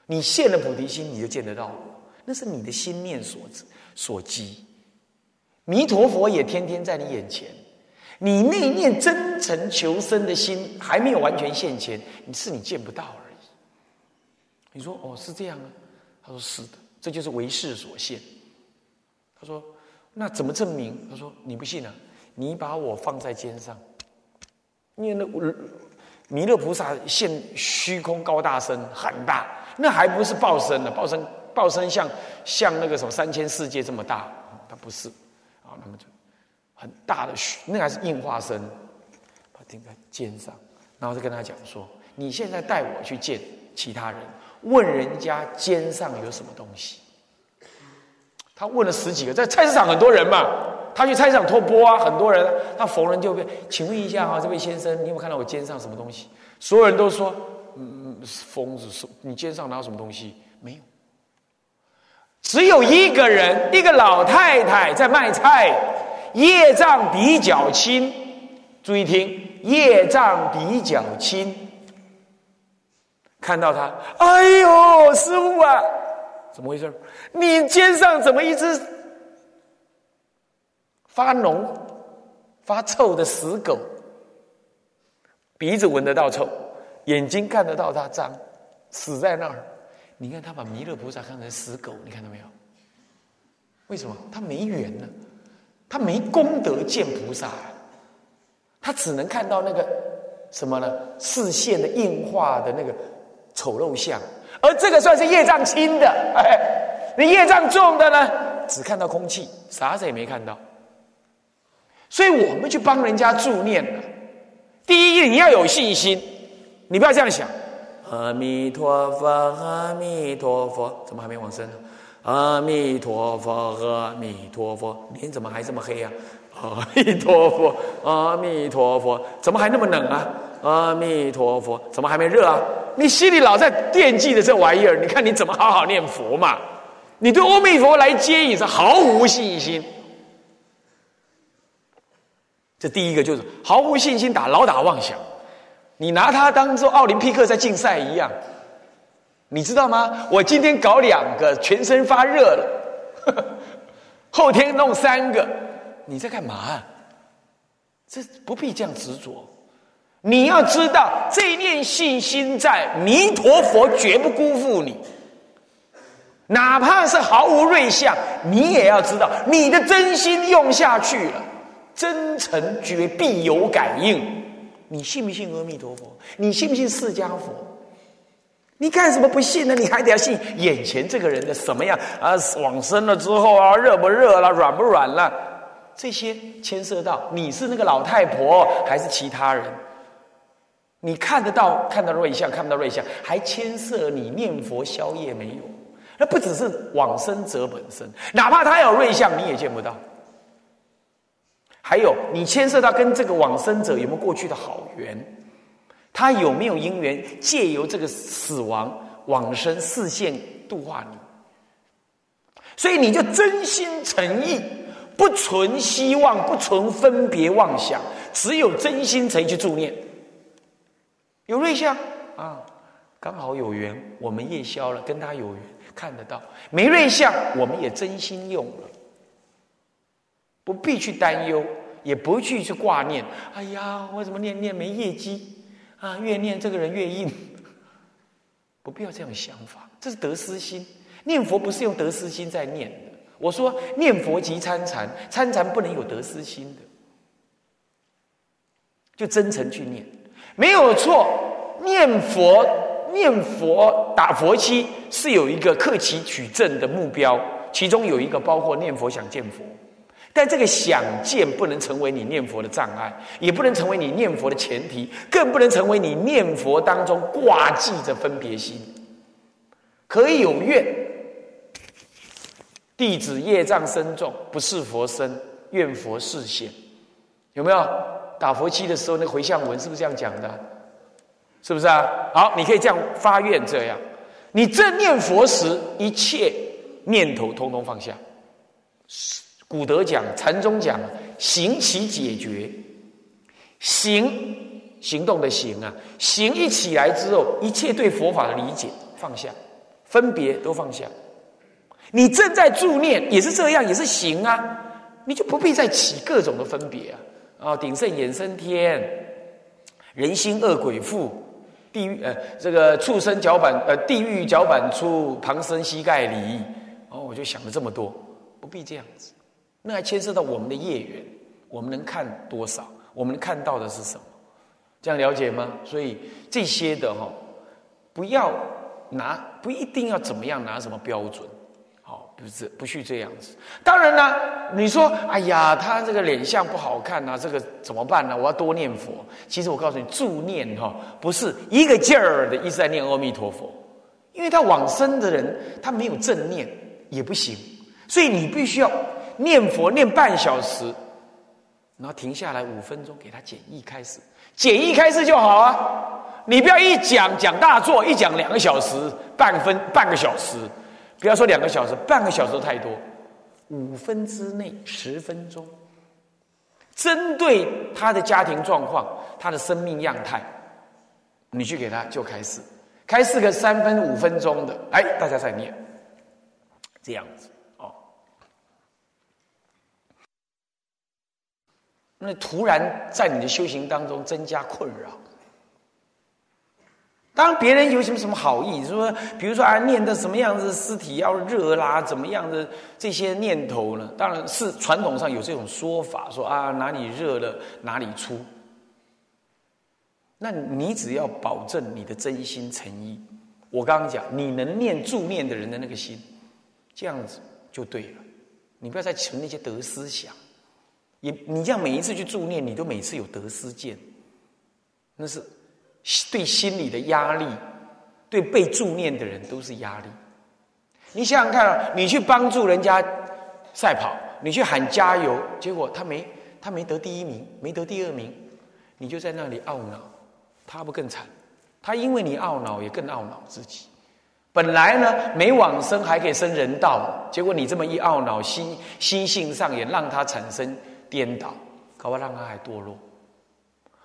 S1: 你现了菩提心，你就见得到我。那是你的心念所所积。弥陀佛也天天在你眼前，你那念真诚求生的心还没有完全现前，你是你见不到而已。你说哦，是这样啊？他说是的，这就是为世所限。他说那怎么证明？他说你不信啊？你把我放在肩上，因为那。弥勒菩萨现虚空高大身很大，那还不是报身呢？报身报身像像那个什么三千世界这么大，它不是啊，那么就很大的虚，那还是应化身，把顶在肩上，然后就跟他讲说：你现在带我去见其他人，问人家肩上有什么东西。他问了十几个，在菜市场很多人嘛。他去菜市场托钵啊，很多人，他逢人就问：“请问一下啊，这位先生，你有没有看到我肩上什么东西？”所有人都说：“嗯，疯子，是你肩上哪有什么东西？没有。”只有一个人，一个老太太在卖菜，业障比较轻。注意听，业障比较轻。看到他，哎呦，师傅啊，怎么回事？你肩上怎么一只？发脓、发臭的死狗，鼻子闻得到臭，眼睛看得到它脏，死在那儿。你看他把弥勒菩萨看成死狗，你看到没有？为什么？他没缘呢，他没功德见菩萨，啊他只能看到那个什么呢？视线的硬化的那个丑陋相，而这个算是业障轻的。哎，你业障重的呢，只看到空气，啥子也没看到。所以我们去帮人家助念了。第一，你要有信心，你不要这样想。阿弥陀佛，阿弥陀佛，怎么还没往生呢？阿弥陀佛，阿弥陀佛，脸怎么还这么黑啊？阿弥陀佛，阿弥陀佛，怎么还那么冷啊？阿弥陀佛，怎么还没热啊？你心里老在惦记着这玩意儿，你看你怎么好好念佛嘛？你对阿弥陀来接引是毫无信心。这第一个就是毫无信心打老打妄想，你拿它当做奥林匹克在竞赛一样，你知道吗？我今天搞两个，全身发热了，后天弄三个，你在干嘛？这不必这样执着。你要知道，这念信心在，弥陀佛绝不辜负你。哪怕是毫无瑞相，你也要知道，你的真心用下去了。真诚绝必有感应，你信不信阿弥陀佛？你信不信释迦佛？你干什么不信呢？你还得要信眼前这个人的什么样啊？往生了之后啊，热不热了？软不软了？这些牵涉到你是那个老太婆还是其他人？你看得到看到瑞相，看不到瑞相，还牵涉你念佛消业没有？那不只是往生者本身，哪怕他有瑞相，你也见不到。还有，你牵涉到跟这个往生者有没有过去的好缘？他有没有因缘借由这个死亡往生视线度化你？所以你就真心诚意，不存希望，不存分别妄想，只有真心诚意去助念。有瑞相啊，刚好有缘，我们夜宵了，跟他有缘，看得到；没瑞相，我们也真心用了。不必去担忧，也不去去挂念。哎呀，我怎么念念没业绩啊？越念这个人越硬，不必要这样想法。这是得失心，念佛不是用得失心在念的。我说念佛即参禅，参禅不能有得失心的，就真诚去念，没有错。念佛念佛打佛七是有一个克期取证的目标，其中有一个包括念佛想见佛，但这个想见不能成为你念佛的障碍，也不能成为你念佛的前提，更不能成为你念佛当中挂记着分别心。可以有愿，弟子业障深重，不是佛身，愿佛示现。有没有打佛七的时候，那回向文是不是这样讲的？是不是啊？好，你可以这样发愿，这样，你正念佛时，一切念头通通放下。古德讲，禅宗讲，行起解决，行行动的行啊，行一起来之后，一切对佛法的理解放下。分别都放下，你正在助念也是这样，也是行啊，你就不必再起各种的分别啊啊！鼎盛衍生天，人心恶鬼附，地狱呃这个畜生脚板呃地狱脚板出，旁生膝盖里哦，我就想了这么多，不必这样子，那还牵涉到我们的业缘，我们能看多少，我们能看到的是什么？这样了解吗？所以这些的哈，不要。拿不一定要怎么样拿什么标准，不是不去这样子。当然呢，你说哎呀，他这个脸相不好看呐，这个怎么办呢？我要多念佛。其实我告诉你，助念哈不是一个劲儿的一直在念阿弥陀佛，因为他往生的人他没有正念也不行，所以你必须要念佛念半小时，然后停下来五分钟给他简易开始，简易开始就好啊。你不要一讲讲大作，一讲两个小时，半分半个小时，不要说两个小时，半个小时太多，五分之内十分钟，针对他的家庭状况，他的生命样态，你去给他就开始，开四个三分五分钟的，哎，大家在念，这样子。哦，那突然在你的修行当中增加困扰。当别人有什么什么好意，说比如说啊，念的什么样子尸体要热啦，怎么样的这些念头呢？当然是传统上有这种说法，说啊哪里热了哪里出。那你只要保证你的真心诚意，我刚刚讲你能念助念的人的那个心，这样子就对了。你不要再存那些得思想，也你这样每一次去助念，你都每次有得失见，那是。对心理的压力，对被助念的人都是压力。你想想看啊，你去帮助人家赛跑，你去喊加油，结果他没他没得第一名，没得第二名，你就在那里懊恼，他不更惨？他因为你懊恼，也更懊恼自己。本来呢没往生还可以生人道，结果你这么一懊恼，心心性上也让他产生颠倒，搞不好让他还堕落。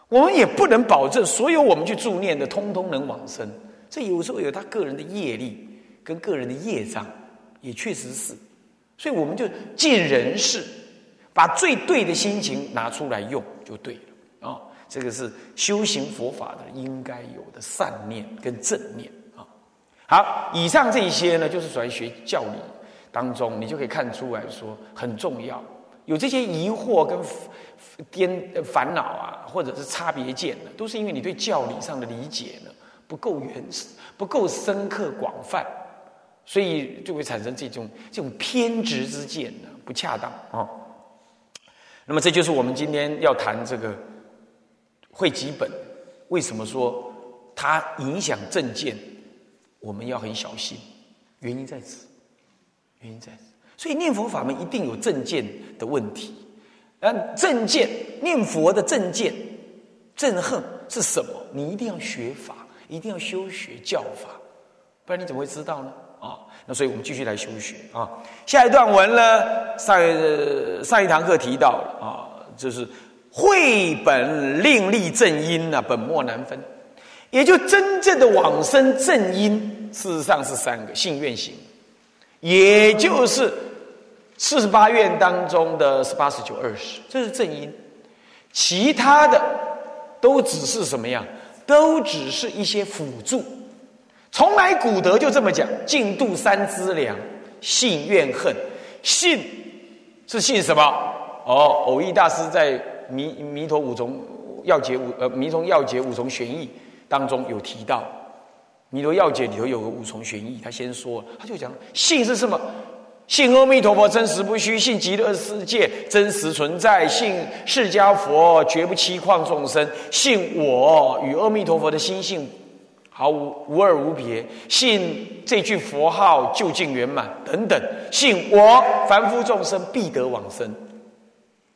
S1: 我们也不能保证所有我们去助念的通通能往生，这有时候有他个人的业力跟个人的业障，也确实是，所以我们就尽人事，把最对的心情拿出来用就对了啊！这个是修行佛法的应该有的善念跟正念啊。好，以上这些呢，就是属于学教理当中，你就可以看出来说很重要。有这些疑惑跟颠烦恼啊，或者是差别见呢，都是因为你对教理上的理解呢不够原始、不够深刻、广泛，所以就会产生这种这种偏执之见呢，不恰当啊。那么这就是我们今天要谈这个会集本，为什么说它影响正见，我们要很小心，原因在此，原因在此。所以念佛法门一定有正见的问题，嗯，正见念佛的正见、正恨是什么？你一定要学法，一定要修学教法，不然你怎么会知道呢？啊，那所以我们继续来修学啊。下一段文呢，上上一堂课提到了啊，就是会本另立正因啊，本末难分，也就真正的往生正因，事实上是三个：信愿行，也就是。四十八愿当中的十八、十九、二十，这是正因，其他的都只是什么样？都只是一些辅助。从来古德就这么讲：净度三资粮，信、怨、恨。信是信什么？哦，偶益大师在《弥弥陀五重要解五呃弥陀要解五重玄义》当中有提到，《弥陀要解》里头有个五重玄义，他先说，他就讲信是什么？信阿弥陀佛真实不虚，信极乐世界真实存在，信释迦佛绝不欺诳众生，信我与阿弥陀佛的心性毫无无二无别，信这句佛号究竟圆满等等，信我凡夫众生必得往生，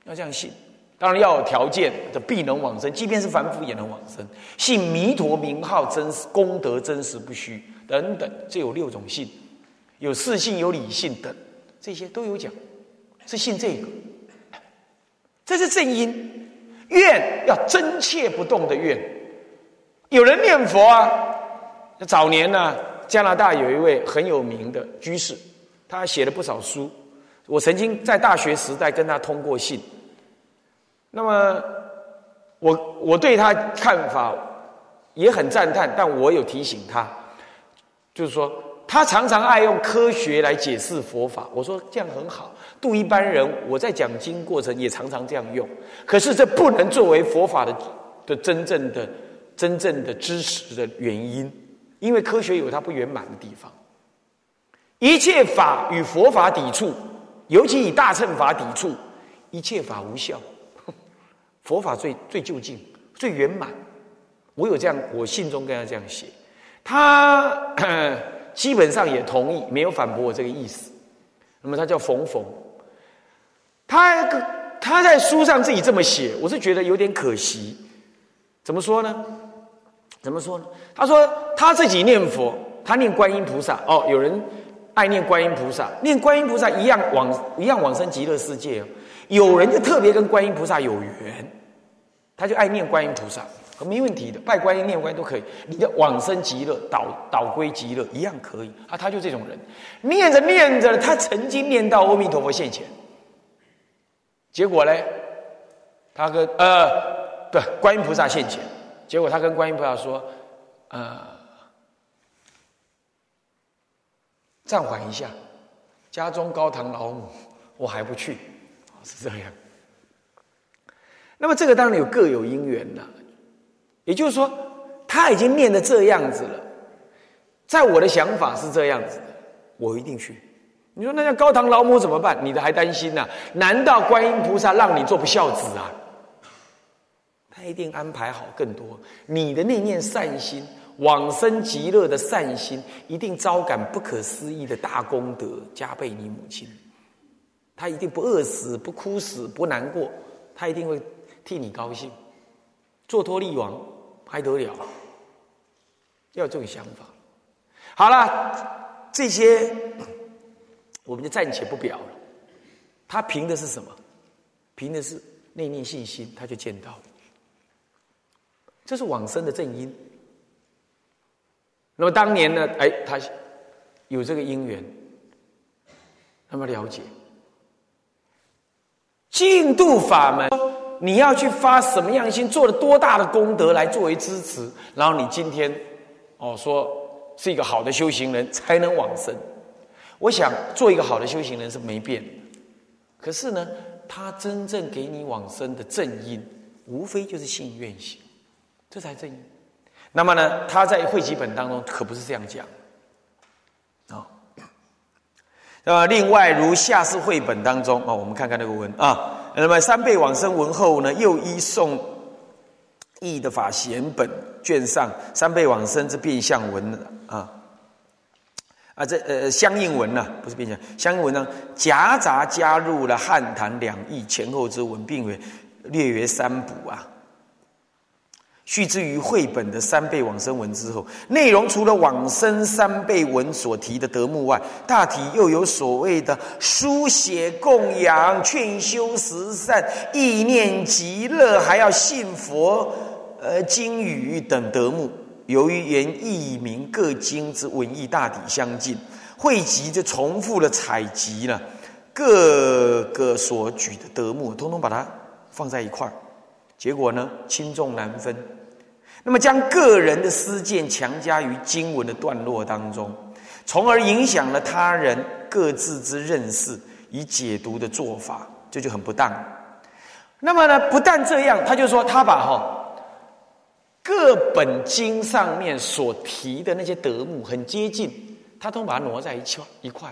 S1: 要这样信，当然要有条件的必能往生，即便是凡夫也能往生。信弥陀名号真实功德真实不虚等等，这有六种信。有事性，有理性等，这些都有讲，是信这个，这是正因。愿要真切不动的愿。有人念佛啊，早年呢，加拿大有一位很有名的居士，他写了不少书，我曾经在大学时代跟他通过信。那么，我我对他看法也很赞叹，但我有提醒他，就是说。他常常爱用科学来解释佛法，我说这样很好，度一般人。我在讲经过程也常常这样用，可是这不能作为佛法的的真正的真正的支持的原因，因为科学有它不圆满的地方。一切法与佛法抵触，尤其以大乘法抵触，一切法无效，佛法最最究竟、最圆满。我有这样，我信中跟他这样写，他。基本上也同意，没有反驳我这个意思。那么他叫冯冯，他他在书上自己这么写，我是觉得有点可惜。怎么说呢？怎么说呢？他说他自己念佛，他念观音菩萨。哦，有人爱念观音菩萨，念观音菩萨一样往一样往生极乐世界。有人就特别跟观音菩萨有缘，他就爱念观音菩萨。没问题的，拜观音、念观音都可以。你的往生极乐、导导归极乐一样可以啊。他就这种人，念着念着，他曾经念到阿弥陀佛现前，结果呢，他跟呃，对，观音菩萨现前，结果他跟观音菩萨说，呃，暂缓一下，家中高堂老母，我还不去，是这样。那么这个当然有各有因缘呐。也就是说，他已经念的这样子了，在我的想法是这样子的，我一定去。你说那叫高堂老母怎么办？你的还担心呢？难道观音菩萨让你做不孝子啊？他一定安排好更多。你的那念善心，往生极乐的善心，一定招感不可思议的大功德，加倍你母亲。他一定不饿死，不哭死，不难过，他一定会替你高兴。做托利王还得了？要有这种想法。好了，这些我们就暂且不表了。他凭的是什么？凭的是内念信心，他就见到。这是往生的正因。那么当年呢？哎，他有这个因缘，那么了解净度法门。你要去发什么样心，做了多大的功德来作为支持，然后你今天，哦，说是一个好的修行人才能往生。我想做一个好的修行人是没变，可是呢，他真正给你往生的正因，无非就是信愿行，这才正因。那么呢，他在会集本当中可不是这样讲，啊，那么另外如下士绘本当中啊，我们看看那个文啊。那么三倍往生文后呢，又依宋译的法贤本卷上三倍往生之变相文啊啊，这呃相应文呢，不是变相相应文呢，夹杂加入了汉唐两义前后之文，并为略约三补啊。续之于绘本的三倍往生文之后，内容除了往生三倍文所提的德目外，大体又有所谓的书写供养、劝修十善、意念极乐，还要信佛、呃经语等德目。由于原译名各经之文艺大体相近，汇集就重复了采集了各个所举的德目，通通把它放在一块儿，结果呢轻重难分。那么，将个人的私见强加于经文的段落当中，从而影响了他人各自之认识，以解读的做法，这就很不当。那么呢，不但这样，他就说他把哈各本经上面所提的那些德目很接近，他都把它挪在一块一块。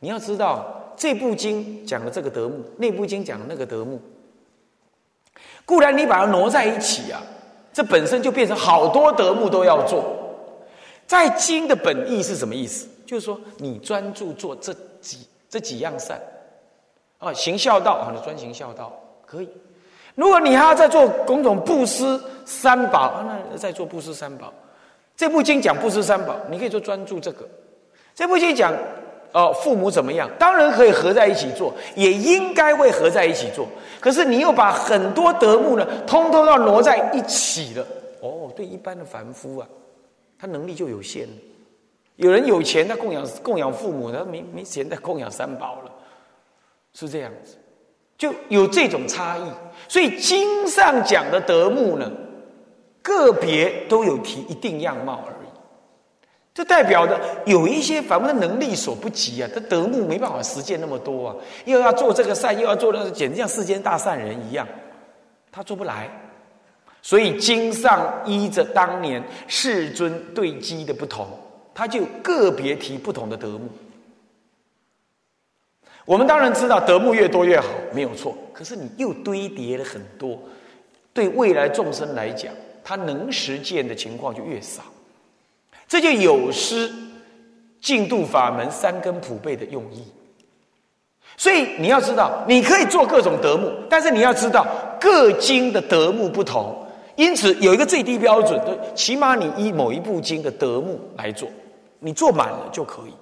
S1: 你要知道，这部经讲的这个德目，那部经讲的那个德目，固然你把它挪在一起啊，这本身就变成好多德目都要做。在经的本意是什么意思？就是说，你专注做这几这几样善啊，行孝道啊，你专行孝道可以。如果你还要再做种种布施三宝啊，那再做布施三宝。这部经讲布施三宝，你可以做专注这个。这部经讲哦，父母怎么样？当然可以合在一起做，也应该会合在一起做。可是你又把很多德目呢，通通要挪在一起了。哦，对一般的凡夫啊，他能力就有限了。有人有钱，他供养供养父母，他没没钱他供养三宝了，是这样子。就有这种差异，所以经上讲的德目呢，个别都有提一定样貌而已。这代表的有一些凡夫的能力所不及啊，他德目没办法实践那么多啊，又要做这个善，又要做那个，简直像世间大善人一样，他做不来。所以经上依着当年世尊对机的不同，他就个别提不同的德目。我们当然知道德目越多越好，没有错。可是你又堆叠了很多，对未来众生来讲，他能实践的情况就越少，这就有失净度法门三根普被的用意。所以你要知道，你可以做各种德目，但是你要知道各经的德目不同，因此有一个最低标准，起码你依某一部经的德目来做，你做满了就可以。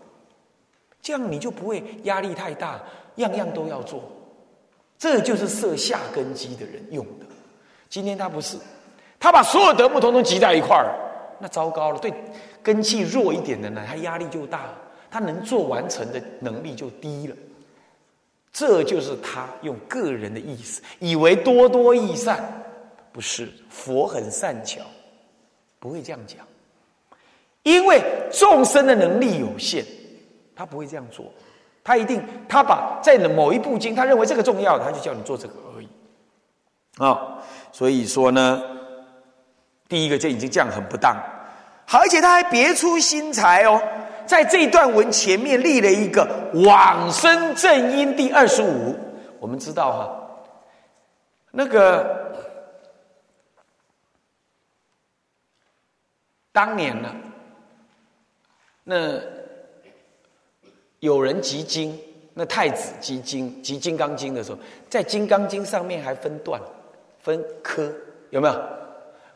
S1: 这样你就不会压力太大，样样都要做，这就是设下根基的人用的。今天他不是，他把所有德目统统集在一块儿，那糟糕了。对根气弱一点的呢，他压力就大，他能做完成的能力就低了。这就是他用个人的意思，以为多多益善，不是佛很善巧，不会这样讲，因为众生的能力有限。他不会这样做，他一定他把在某一部经，他认为这个重要，他就叫你做这个而已。啊，所以说呢，第一个就已经这样很不当，而且他还别出心裁哦，在这段文前面立了一个往生正因第二十五。我们知道哈，那个当年呢，那。有人集经，那太子集经集《金刚经》的时候，在《金刚经》上面还分段、分科，有没有？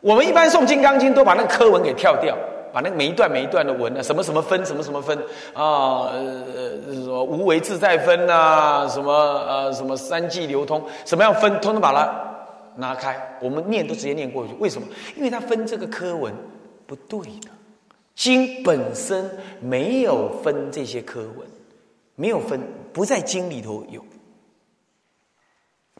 S1: 我们一般诵《金刚经》都把那个科文给跳掉，把那个每一段每一段的文啊，什么什么分，什么什么分啊，呃，什么无为自在分呐，什么呃什么三际流通，什么样分，通通把它拿开，我们念都直接念过去。为什么？因为他分这个科文不对的，经本身没有分这些科文。没有分，不在经里头有，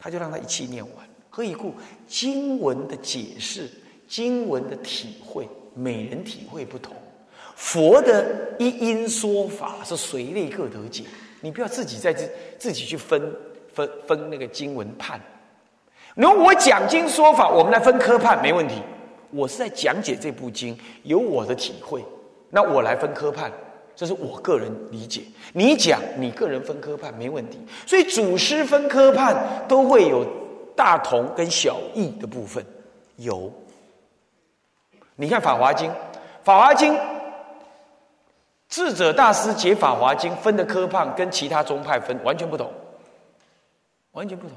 S1: 他就让他一气念完。何以故？经文的解释、经文的体会，每人体会不同。佛的一因说法是随类各得解，你不要自己在自自己去分分分那个经文判。如果我讲经说法，我们来分科判没问题。我是在讲解这部经，有我的体会，那我来分科判。这是我个人理解，你讲你个人分科判没问题，所以祖师分科判都会有大同跟小异的部分。有，你看《法华经》，《法华经》智者大师解《法华经》分的科判跟其他宗派分完全不同，完全不同。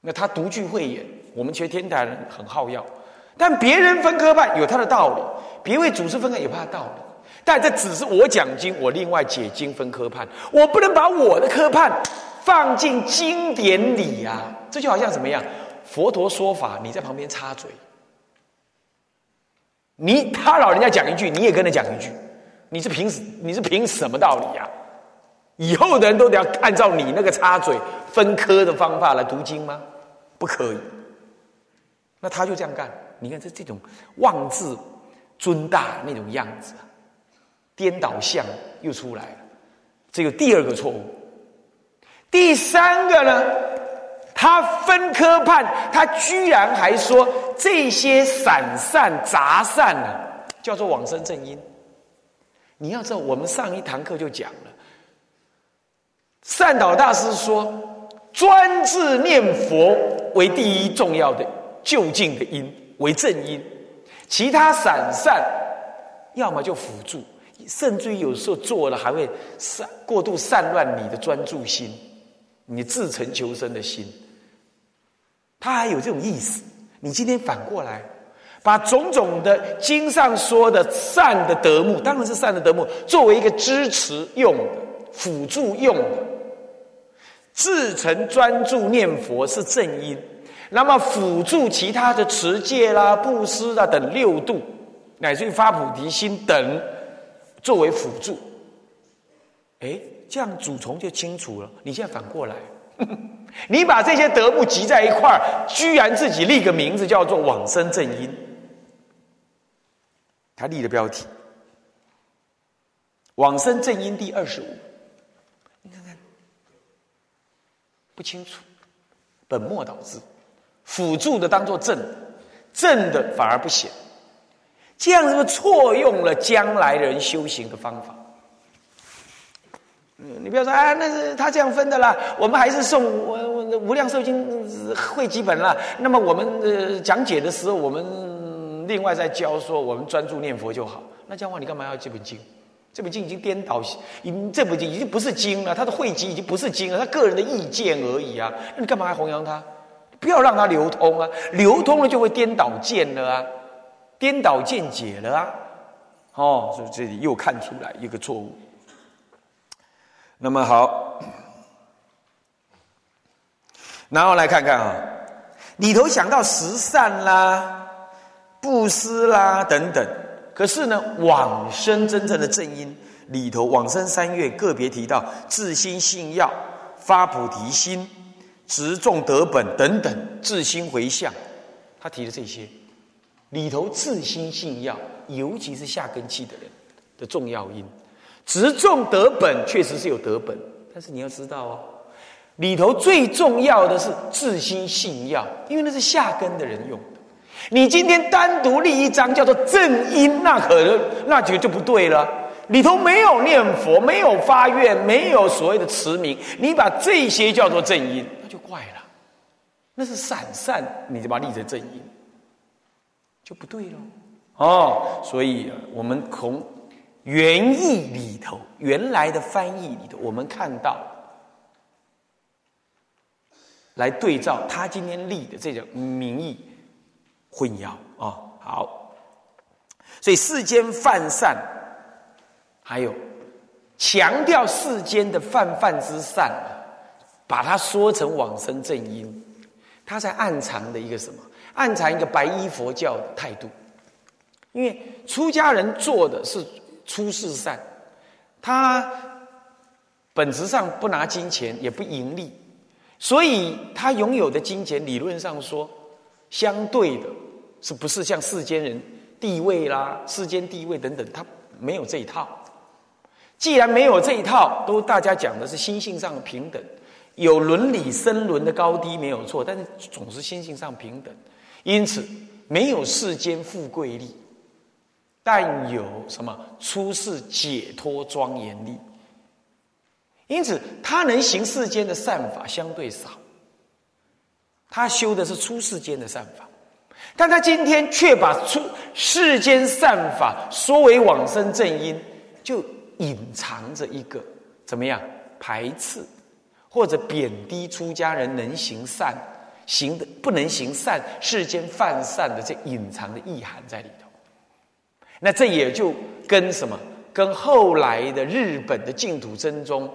S1: 那他独具慧眼，我们学天台人很好要，但别人分科判有他的道理，别位祖师分科有他的道理。但这只是我讲经，我另外解经分科判，我不能把我的科判放进经典里呀。这就好像怎么样？佛陀说法，你在旁边插嘴，你他老人家讲一句，你也跟着讲一句，你是凭你是凭什么道理呀？以后的人都得要按照你那个插嘴分科的方法来读经吗？不可以。那他就这样干，你看这这种妄自尊大那种样子。颠倒相又出来了，这个第二个错误。第三个呢，他分科判，他居然还说这些散散杂散呢，叫做往生正因。你要知道，我们上一堂课就讲了，善导大师说，专制念佛为第一重要的就近的因，为正因，其他散散，要么就辅助，甚至于有时候做了还会散过度散乱你的专注心，你自成求生的心，他还有这种意思。你今天反过来。把种种的经上说的善的德目，当然是善的德目，作为一个支持用的、辅助用的，自成专注念佛是正因，那么辅助其他的持戒啦、布施啦等六度，乃至于发菩提心等，作为辅助。哎，这样主从就清楚了。你现在反过来，你把这些德目集在一块儿，居然自己立个名字叫做往生正因。他立的标题：“往生正因第二十五。”你看看，不清楚，本末倒置，辅助的当做正，正的反而不显，这样是不是错用了将来人修行的方法？你不要说啊，那是他这样分的啦。我们还是送我我无量寿经汇集本了。那么我们呃讲解的时候，我们。另外再教说，我们专注念佛就好。那这样话，你干嘛要这本经？这本经已经颠倒，已这本经已经不是经了。他的汇集已经不是经了，他个人的意见而已啊。那你干嘛还弘扬他？不要让它流通啊！流通了就会颠倒见了啊，颠倒见解了啊。哦，所以这里又看出来一个错误。那么好，然后来看看啊，里头想到十善啦。布施啦等等，可是呢，往生真正的正因里头，往生三月个别提到自心信要、发菩提心、执众得本等等，自心回向，他提的这些里头，自心信要，尤其是下根器的人的重要因，执众得本确实是有得本，但是你要知道哦，里头最重要的是自心信要，因为那是下根的人用的。你今天单独立一张叫做正因，那可能那就就不对了。里头没有念佛，没有发愿，没有所谓的持名，你把这些叫做正因，那就怪了。那是散散，你就把它立成正因，就不对了。哦，所以我们从原意里头，原来的翻译里头，我们看到来对照他今天立的这种名义。混淆啊，好，所以世间泛善，还有强调世间的泛泛之善，把它说成往生正因，他在暗藏的一个什么？暗藏一个白衣佛教的态度。因为出家人做的是出世善，他本质上不拿金钱，也不盈利，所以他拥有的金钱，理论上说，相对的。是不是像世间人地位啦、世间地位等等，他没有这一套。既然没有这一套，都大家讲的是心性上的平等，有伦理生伦的高低没有错，但是总是心性上平等。因此，没有世间富贵力，但有什么出世解脱庄严力。因此，他能行世间的善法相对少，他修的是出世间的善法。但他今天却把出世间善法说为往生正因，就隐藏着一个怎么样排斥或者贬低出家人能行善行的不能行善世间犯善的这隐藏的意涵在里头。那这也就跟什么跟后来的日本的净土真宗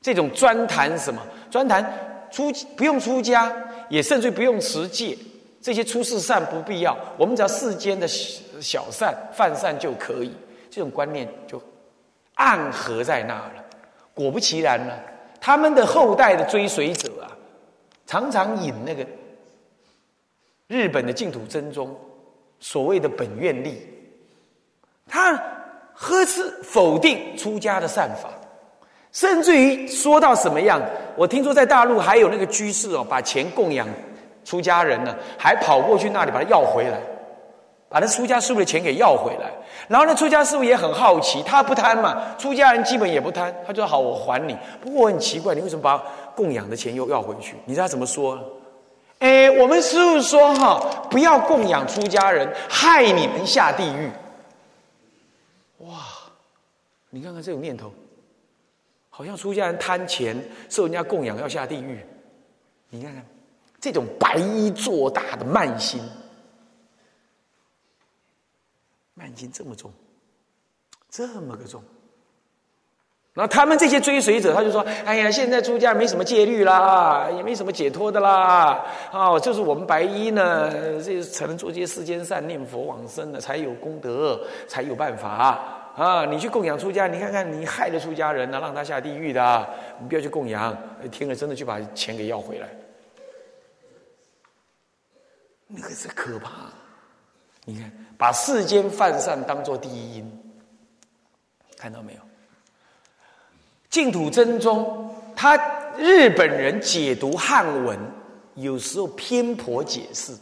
S1: 这种专谈什么专谈出不用出家也甚至不用持戒。这些出世善不必要，我们只要世间的小善犯善就可以。这种观念就暗合在那了。果不其然呢，他们的后代的追随者啊，常常引那个日本的净土真宗所谓的本愿力，他呵斥否定出家的善法，甚至于说到什么样，我听说在大陆还有那个居士哦，把钱供养出家人呢，还跑过去那里把他要回来，把那出家师傅的钱给要回来。然后那出家师傅也很好奇，他不贪嘛，出家人基本也不贪，他就好，我还你。不过我很奇怪，你为什么把供养的钱又要回去？你知道怎么说？哎，我们师傅说哈，不要供养出家人，害你们下地狱。哇，你看看这种念头。好像出家人贪钱受人家供养要下地狱，你看看这种白衣做大的慢心，慢心这么重，这么个重。然后他们这些追随者，他就说：“哎呀，现在出家没什么戒律啦，也没什么解脱的啦，啊，就是我们白衣呢，这才能做这些世间善，念佛往生的，才有功德，才有办法。”啊！你去供养出家，你看看你害了出家人呢，让他下地狱的，你不要去供养。听了真的去把钱给要回来，那个是可怕。你看，把世间犯善当做第一因，看到没有？净土真宗，他日本人解读汉文，有时候偏颇解释，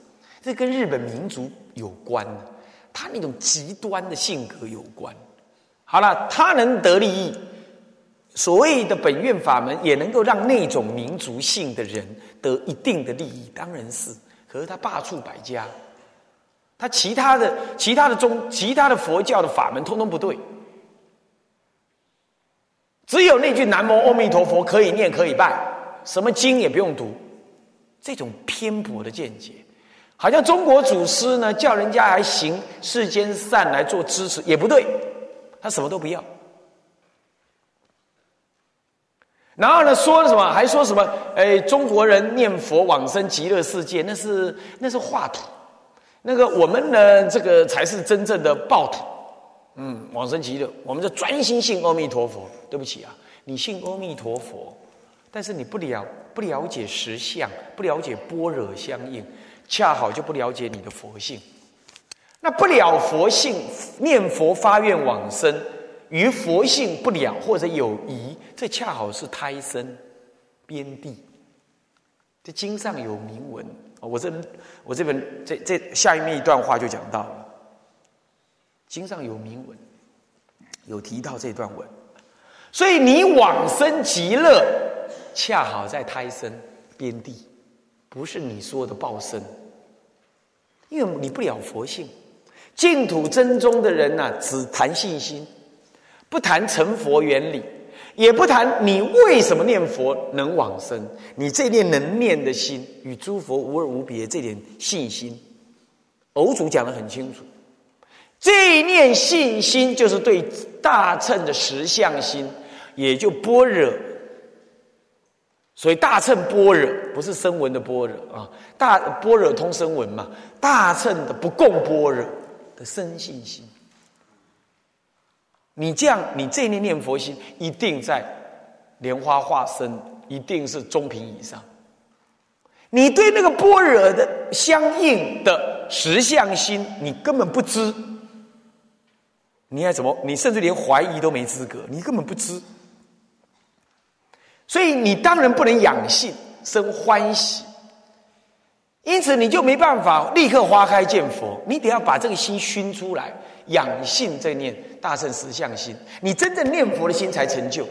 S1: 这跟日本民族有关，他那种极端的性格有关。好了，他能得利益，所谓的本愿法门也能够让那种民族性的人得一定的利益，当然是。可是他罢黜百家，他其他的、其他的宗、其他的佛教的法门通通不对，只有那句南无阿弥陀佛可以念可以拜，什么经也不用读，这种偏颇的见解，好像中国祖师呢叫人家来行世间善来做支持，也不对。他什么都不要，然后呢，说了什么？还说什么？哎，中国人念佛往生极乐世界，那是那是画图，那个我们呢，这个才是真正的报土。嗯，往生极乐，我们就专心信阿弥陀佛。对不起啊，你信阿弥陀佛，但是你不了不了解实相，不了解般若相应，恰好就不了解你的佛性。那不了佛性，念佛发愿往生，与佛性不了或者有疑，这恰好是胎生边地。这经上有铭文我这我这本这这下面一段话就讲到了，经上有铭文，有提到这段文，所以你往生极乐，恰好在胎生边地，不是你说的报生，因为你不了佛性。净土真宗的人呢，只谈信心，不谈成佛原理，也不谈你为什么念佛能往生。你这念能念的心与诸佛无二无别，这点信心，偶主讲的很清楚。这一念信心就是对大乘的实相心，也就般若。所以大乘般若不是声闻的般若啊，大般若通声闻嘛，大乘的不共般若。的生信心，你这样，你这一念念佛心一定在莲花化身，一定是中品以上。你对那个般若的相应的实相心，你根本不知，你还怎么？你甚至连怀疑都没资格，你根本不知。所以你当然不能养性生欢喜。因此，你就没办法立刻花开见佛，你得要把这个心熏出来，养性在念大乘实相心，你真正念佛的心才成就。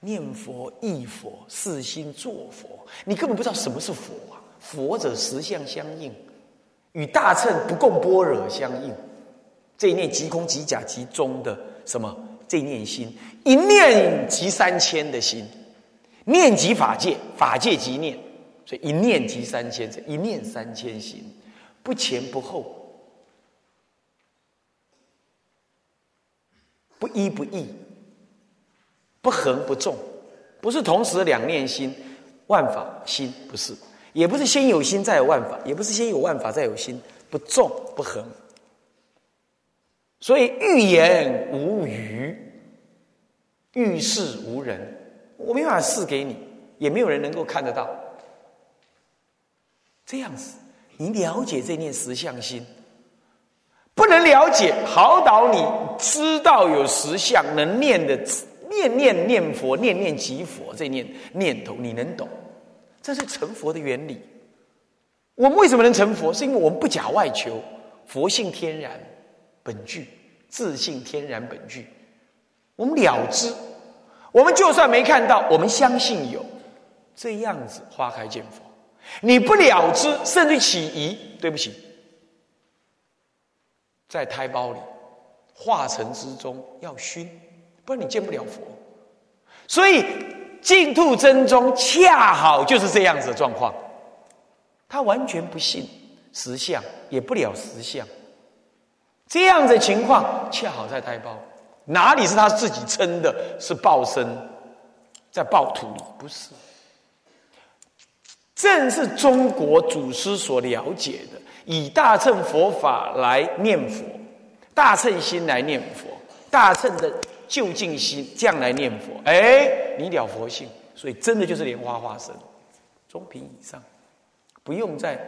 S1: 念佛忆佛，是心作佛，你根本不知道什么是佛啊！佛者实相相应，与大乘不共般若相应。这一念即空即假即中的什么？这一念心，一念即三千的心，念即法界，法界即念。所以一念即三千，一念三千心，不前不后，不依不异，不横不纵，不是同时两念心，万法心不是，也不是先有心再有万法，也不是先有万法再有心，不纵不横。所以欲言无语，欲示无人，我没办法示给你，也没有人能够看得到。这样子，你了解这念实相心，不能了解，好导你知道有实相能念的念念念佛，念念即佛，这念念头你能懂？这是成佛的原理。我们为什么能成佛？是因为我们不假外求，佛性天然本具，自信天然本具。我们了知，我们就算没看到，我们相信有这样子花开见佛。你不了知，甚至起疑，对不起，在胎胞里化成之中要熏，不然你见不了佛。所以净土真宗恰好就是这样子的状况。他完全不信实相，也不了实相，这样的情况恰好在胎胞，哪里是他自己称的？是报身在报土里，不是。正是中国祖师所了解的，以大乘佛法来念佛，大乘心来念佛，大乘的究竟心这样来念佛。哎，你了佛性，所以真的就是莲花化身，中品以上。不用再，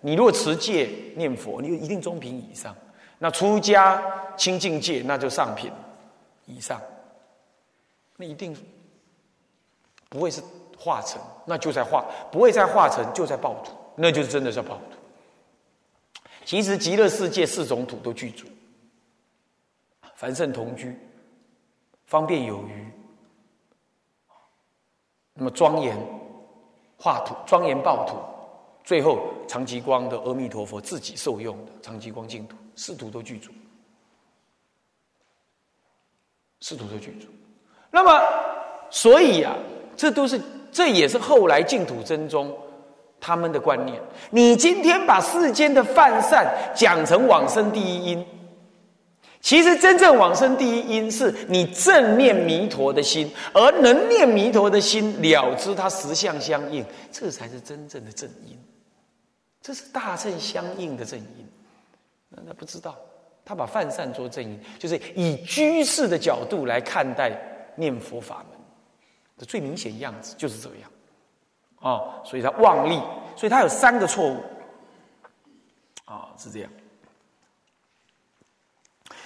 S1: 你如果持戒念佛，你就一定中品以上；那出家清净界，那就上品以上。那一定不会是化成，那就在化，不会再化成，就在报土，那就是真的是报土。其实极乐世界四种土都具足，凡圣同居，方便有余，那么庄严化土，庄严报土。最后，长吉光的阿弥陀佛自己受用的长吉光净土，四土都具足，四土都具足。那么，所以啊，这都是，这也是后来净土真宗他们的观念。你今天把世间的泛善讲成往生第一因，其实真正往生第一因是你正念弥陀的心，而能念弥陀的心了知它实相相应，这才是真正的正因。这是大乘相应的正因，那他不知道，他把泛善做正因，就是以居士的角度来看待念佛法门的最明显样子，就是这样，啊，所以他妄立，所以他有三个错误，啊，是这样。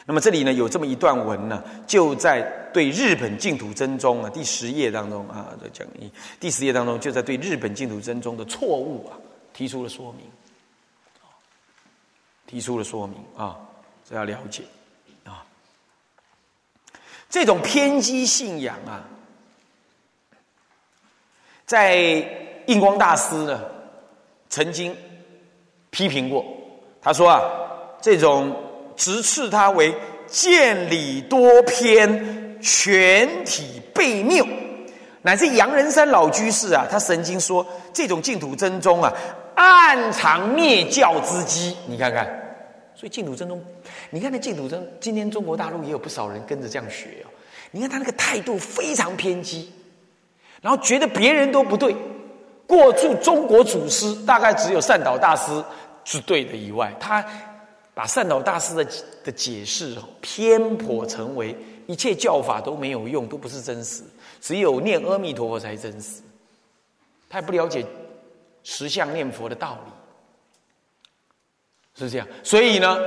S1: 那么这里呢有这么一段文呢，就在对日本净土真宗啊第十页当中啊在讲义第十页当中，就在对日本净土真宗的错误啊。提出了说明，提出了说明啊，这要了解啊。这种偏激信仰啊，在印光大师呢曾经批评过，他说啊，这种直斥他为见理多偏，全体被谬，乃至杨仁山老居士啊，他曾经说这种净土真宗啊。暗藏灭教之机，你看看，所以净土真宗，你看那净土真，今天中国大陆也有不少人跟着这样学哦。你看他那个态度非常偏激，然后觉得别人都不对，过住中国祖师大概只有善导大师是对的以外，他把善导大师的的解释偏颇成为一切教法都没有用，都不是真实，只有念阿弥陀佛才真实，他也不了解。实相念佛的道理是这样，所以呢，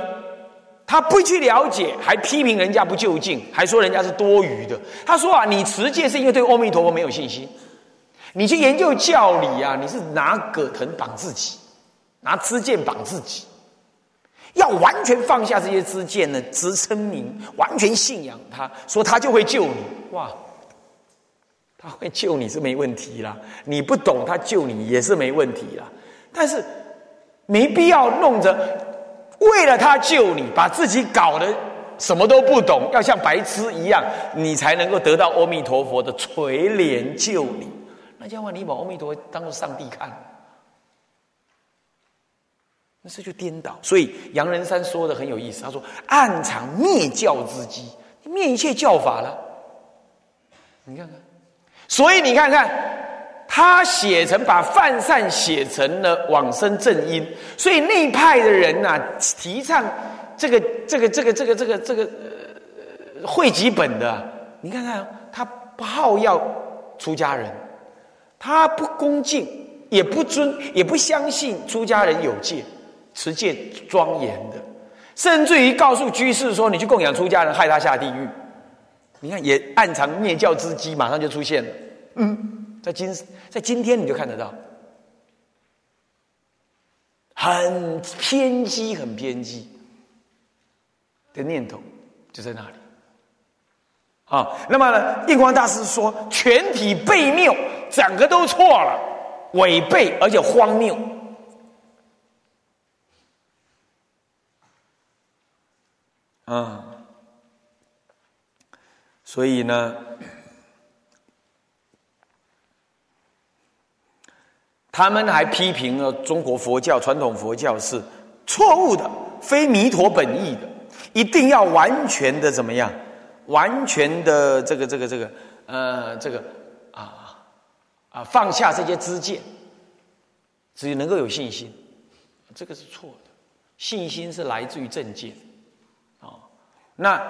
S1: 他不去了解，还批评人家不就近，还说人家是多余的。他说啊，你持戒是因为对阿弥陀佛没有信心，你去研究教理啊，你是拿葛藤绑自己，拿支箭绑自己，要完全放下这些支箭呢，直称名，完全信仰他，说他就会救你，哇！他会救你是没问题啦，你不懂他救你也是没问题啦。但是没必要弄着为了他救你，把自己搞得什么都不懂，要像白痴一样，你才能够得到阿弥陀佛的垂怜救你。那叫话你把阿弥陀佛当做上帝看，那这就颠倒。所以杨仁山说的很有意思，他说暗藏灭教之机，灭一切教法了。你看看。所以你看看，他写成把泛善写成了往生正因，所以那派的人呐，提倡这个这个这个这个这个这个呃汇集本的，你看看他不好要出家人，他不恭敬，也不尊，也不相信出家人有戒，持戒庄严的，甚至于告诉居士说，你去供养出家人，害他下地狱。你看也暗藏灭教之机，马上就出现了。嗯，在今在今天你就看得到，很偏激、很偏激的念头就在那里。啊，那么呢，印光大师说，全体背谬，整个都错了，违背而且荒谬。啊，所以呢，他们还批评了中国佛教传统佛教是错误的，非弥陀本意的，一定要完全的怎么样？完全的这个这个这个呃这个啊啊放下这些知见，只有能够有信心，这个是错的。信心是来自于正见啊。那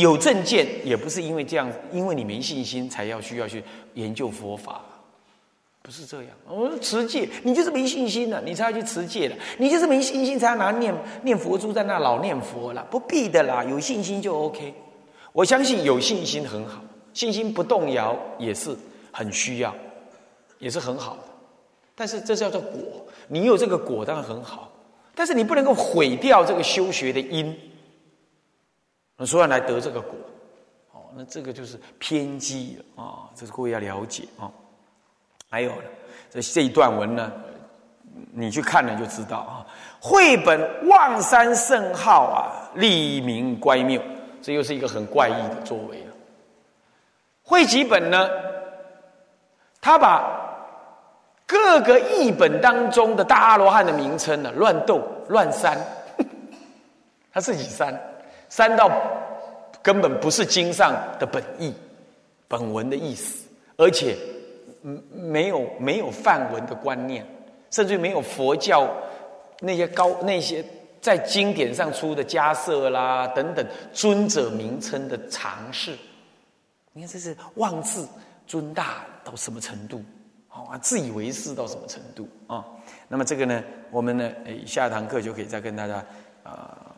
S1: 有正见，也不是因为这样，因为你没信心才要需要去研究佛法，不是这样。我说持戒，你就是没信心了，你才要去持戒的。你就是没信心，才要拿念念佛珠在那老念佛了，不必的啦。有信心就 OK。我相信有信心很好，信心不动摇也是很需要，也是很好的。但是这叫做果，你有这个果当然很好，但是你不能够毁掉这个修学的因。所以来得这个果，哦，那这个就是偏激了啊！这是各位要了解啊。还有呢，这这一段文呢，你去看了就知道啊。绘本望山圣号啊，立名乖谬，这又是一个很怪异的作为啊。汇集本呢，他把各个译本当中的大阿罗汉的名称呢，乱斗乱删，他自己删。三到根本不是经上的本意、本文的意思，而且没有没有梵文的观念，甚至没有佛教那些高那些在经典上出的迦摄啦等等尊者名称的尝试。你看这是妄自尊大到什么程度？啊，自以为是到什么程度啊？那么这个呢，我们呢，下一堂课就可以再跟大家啊。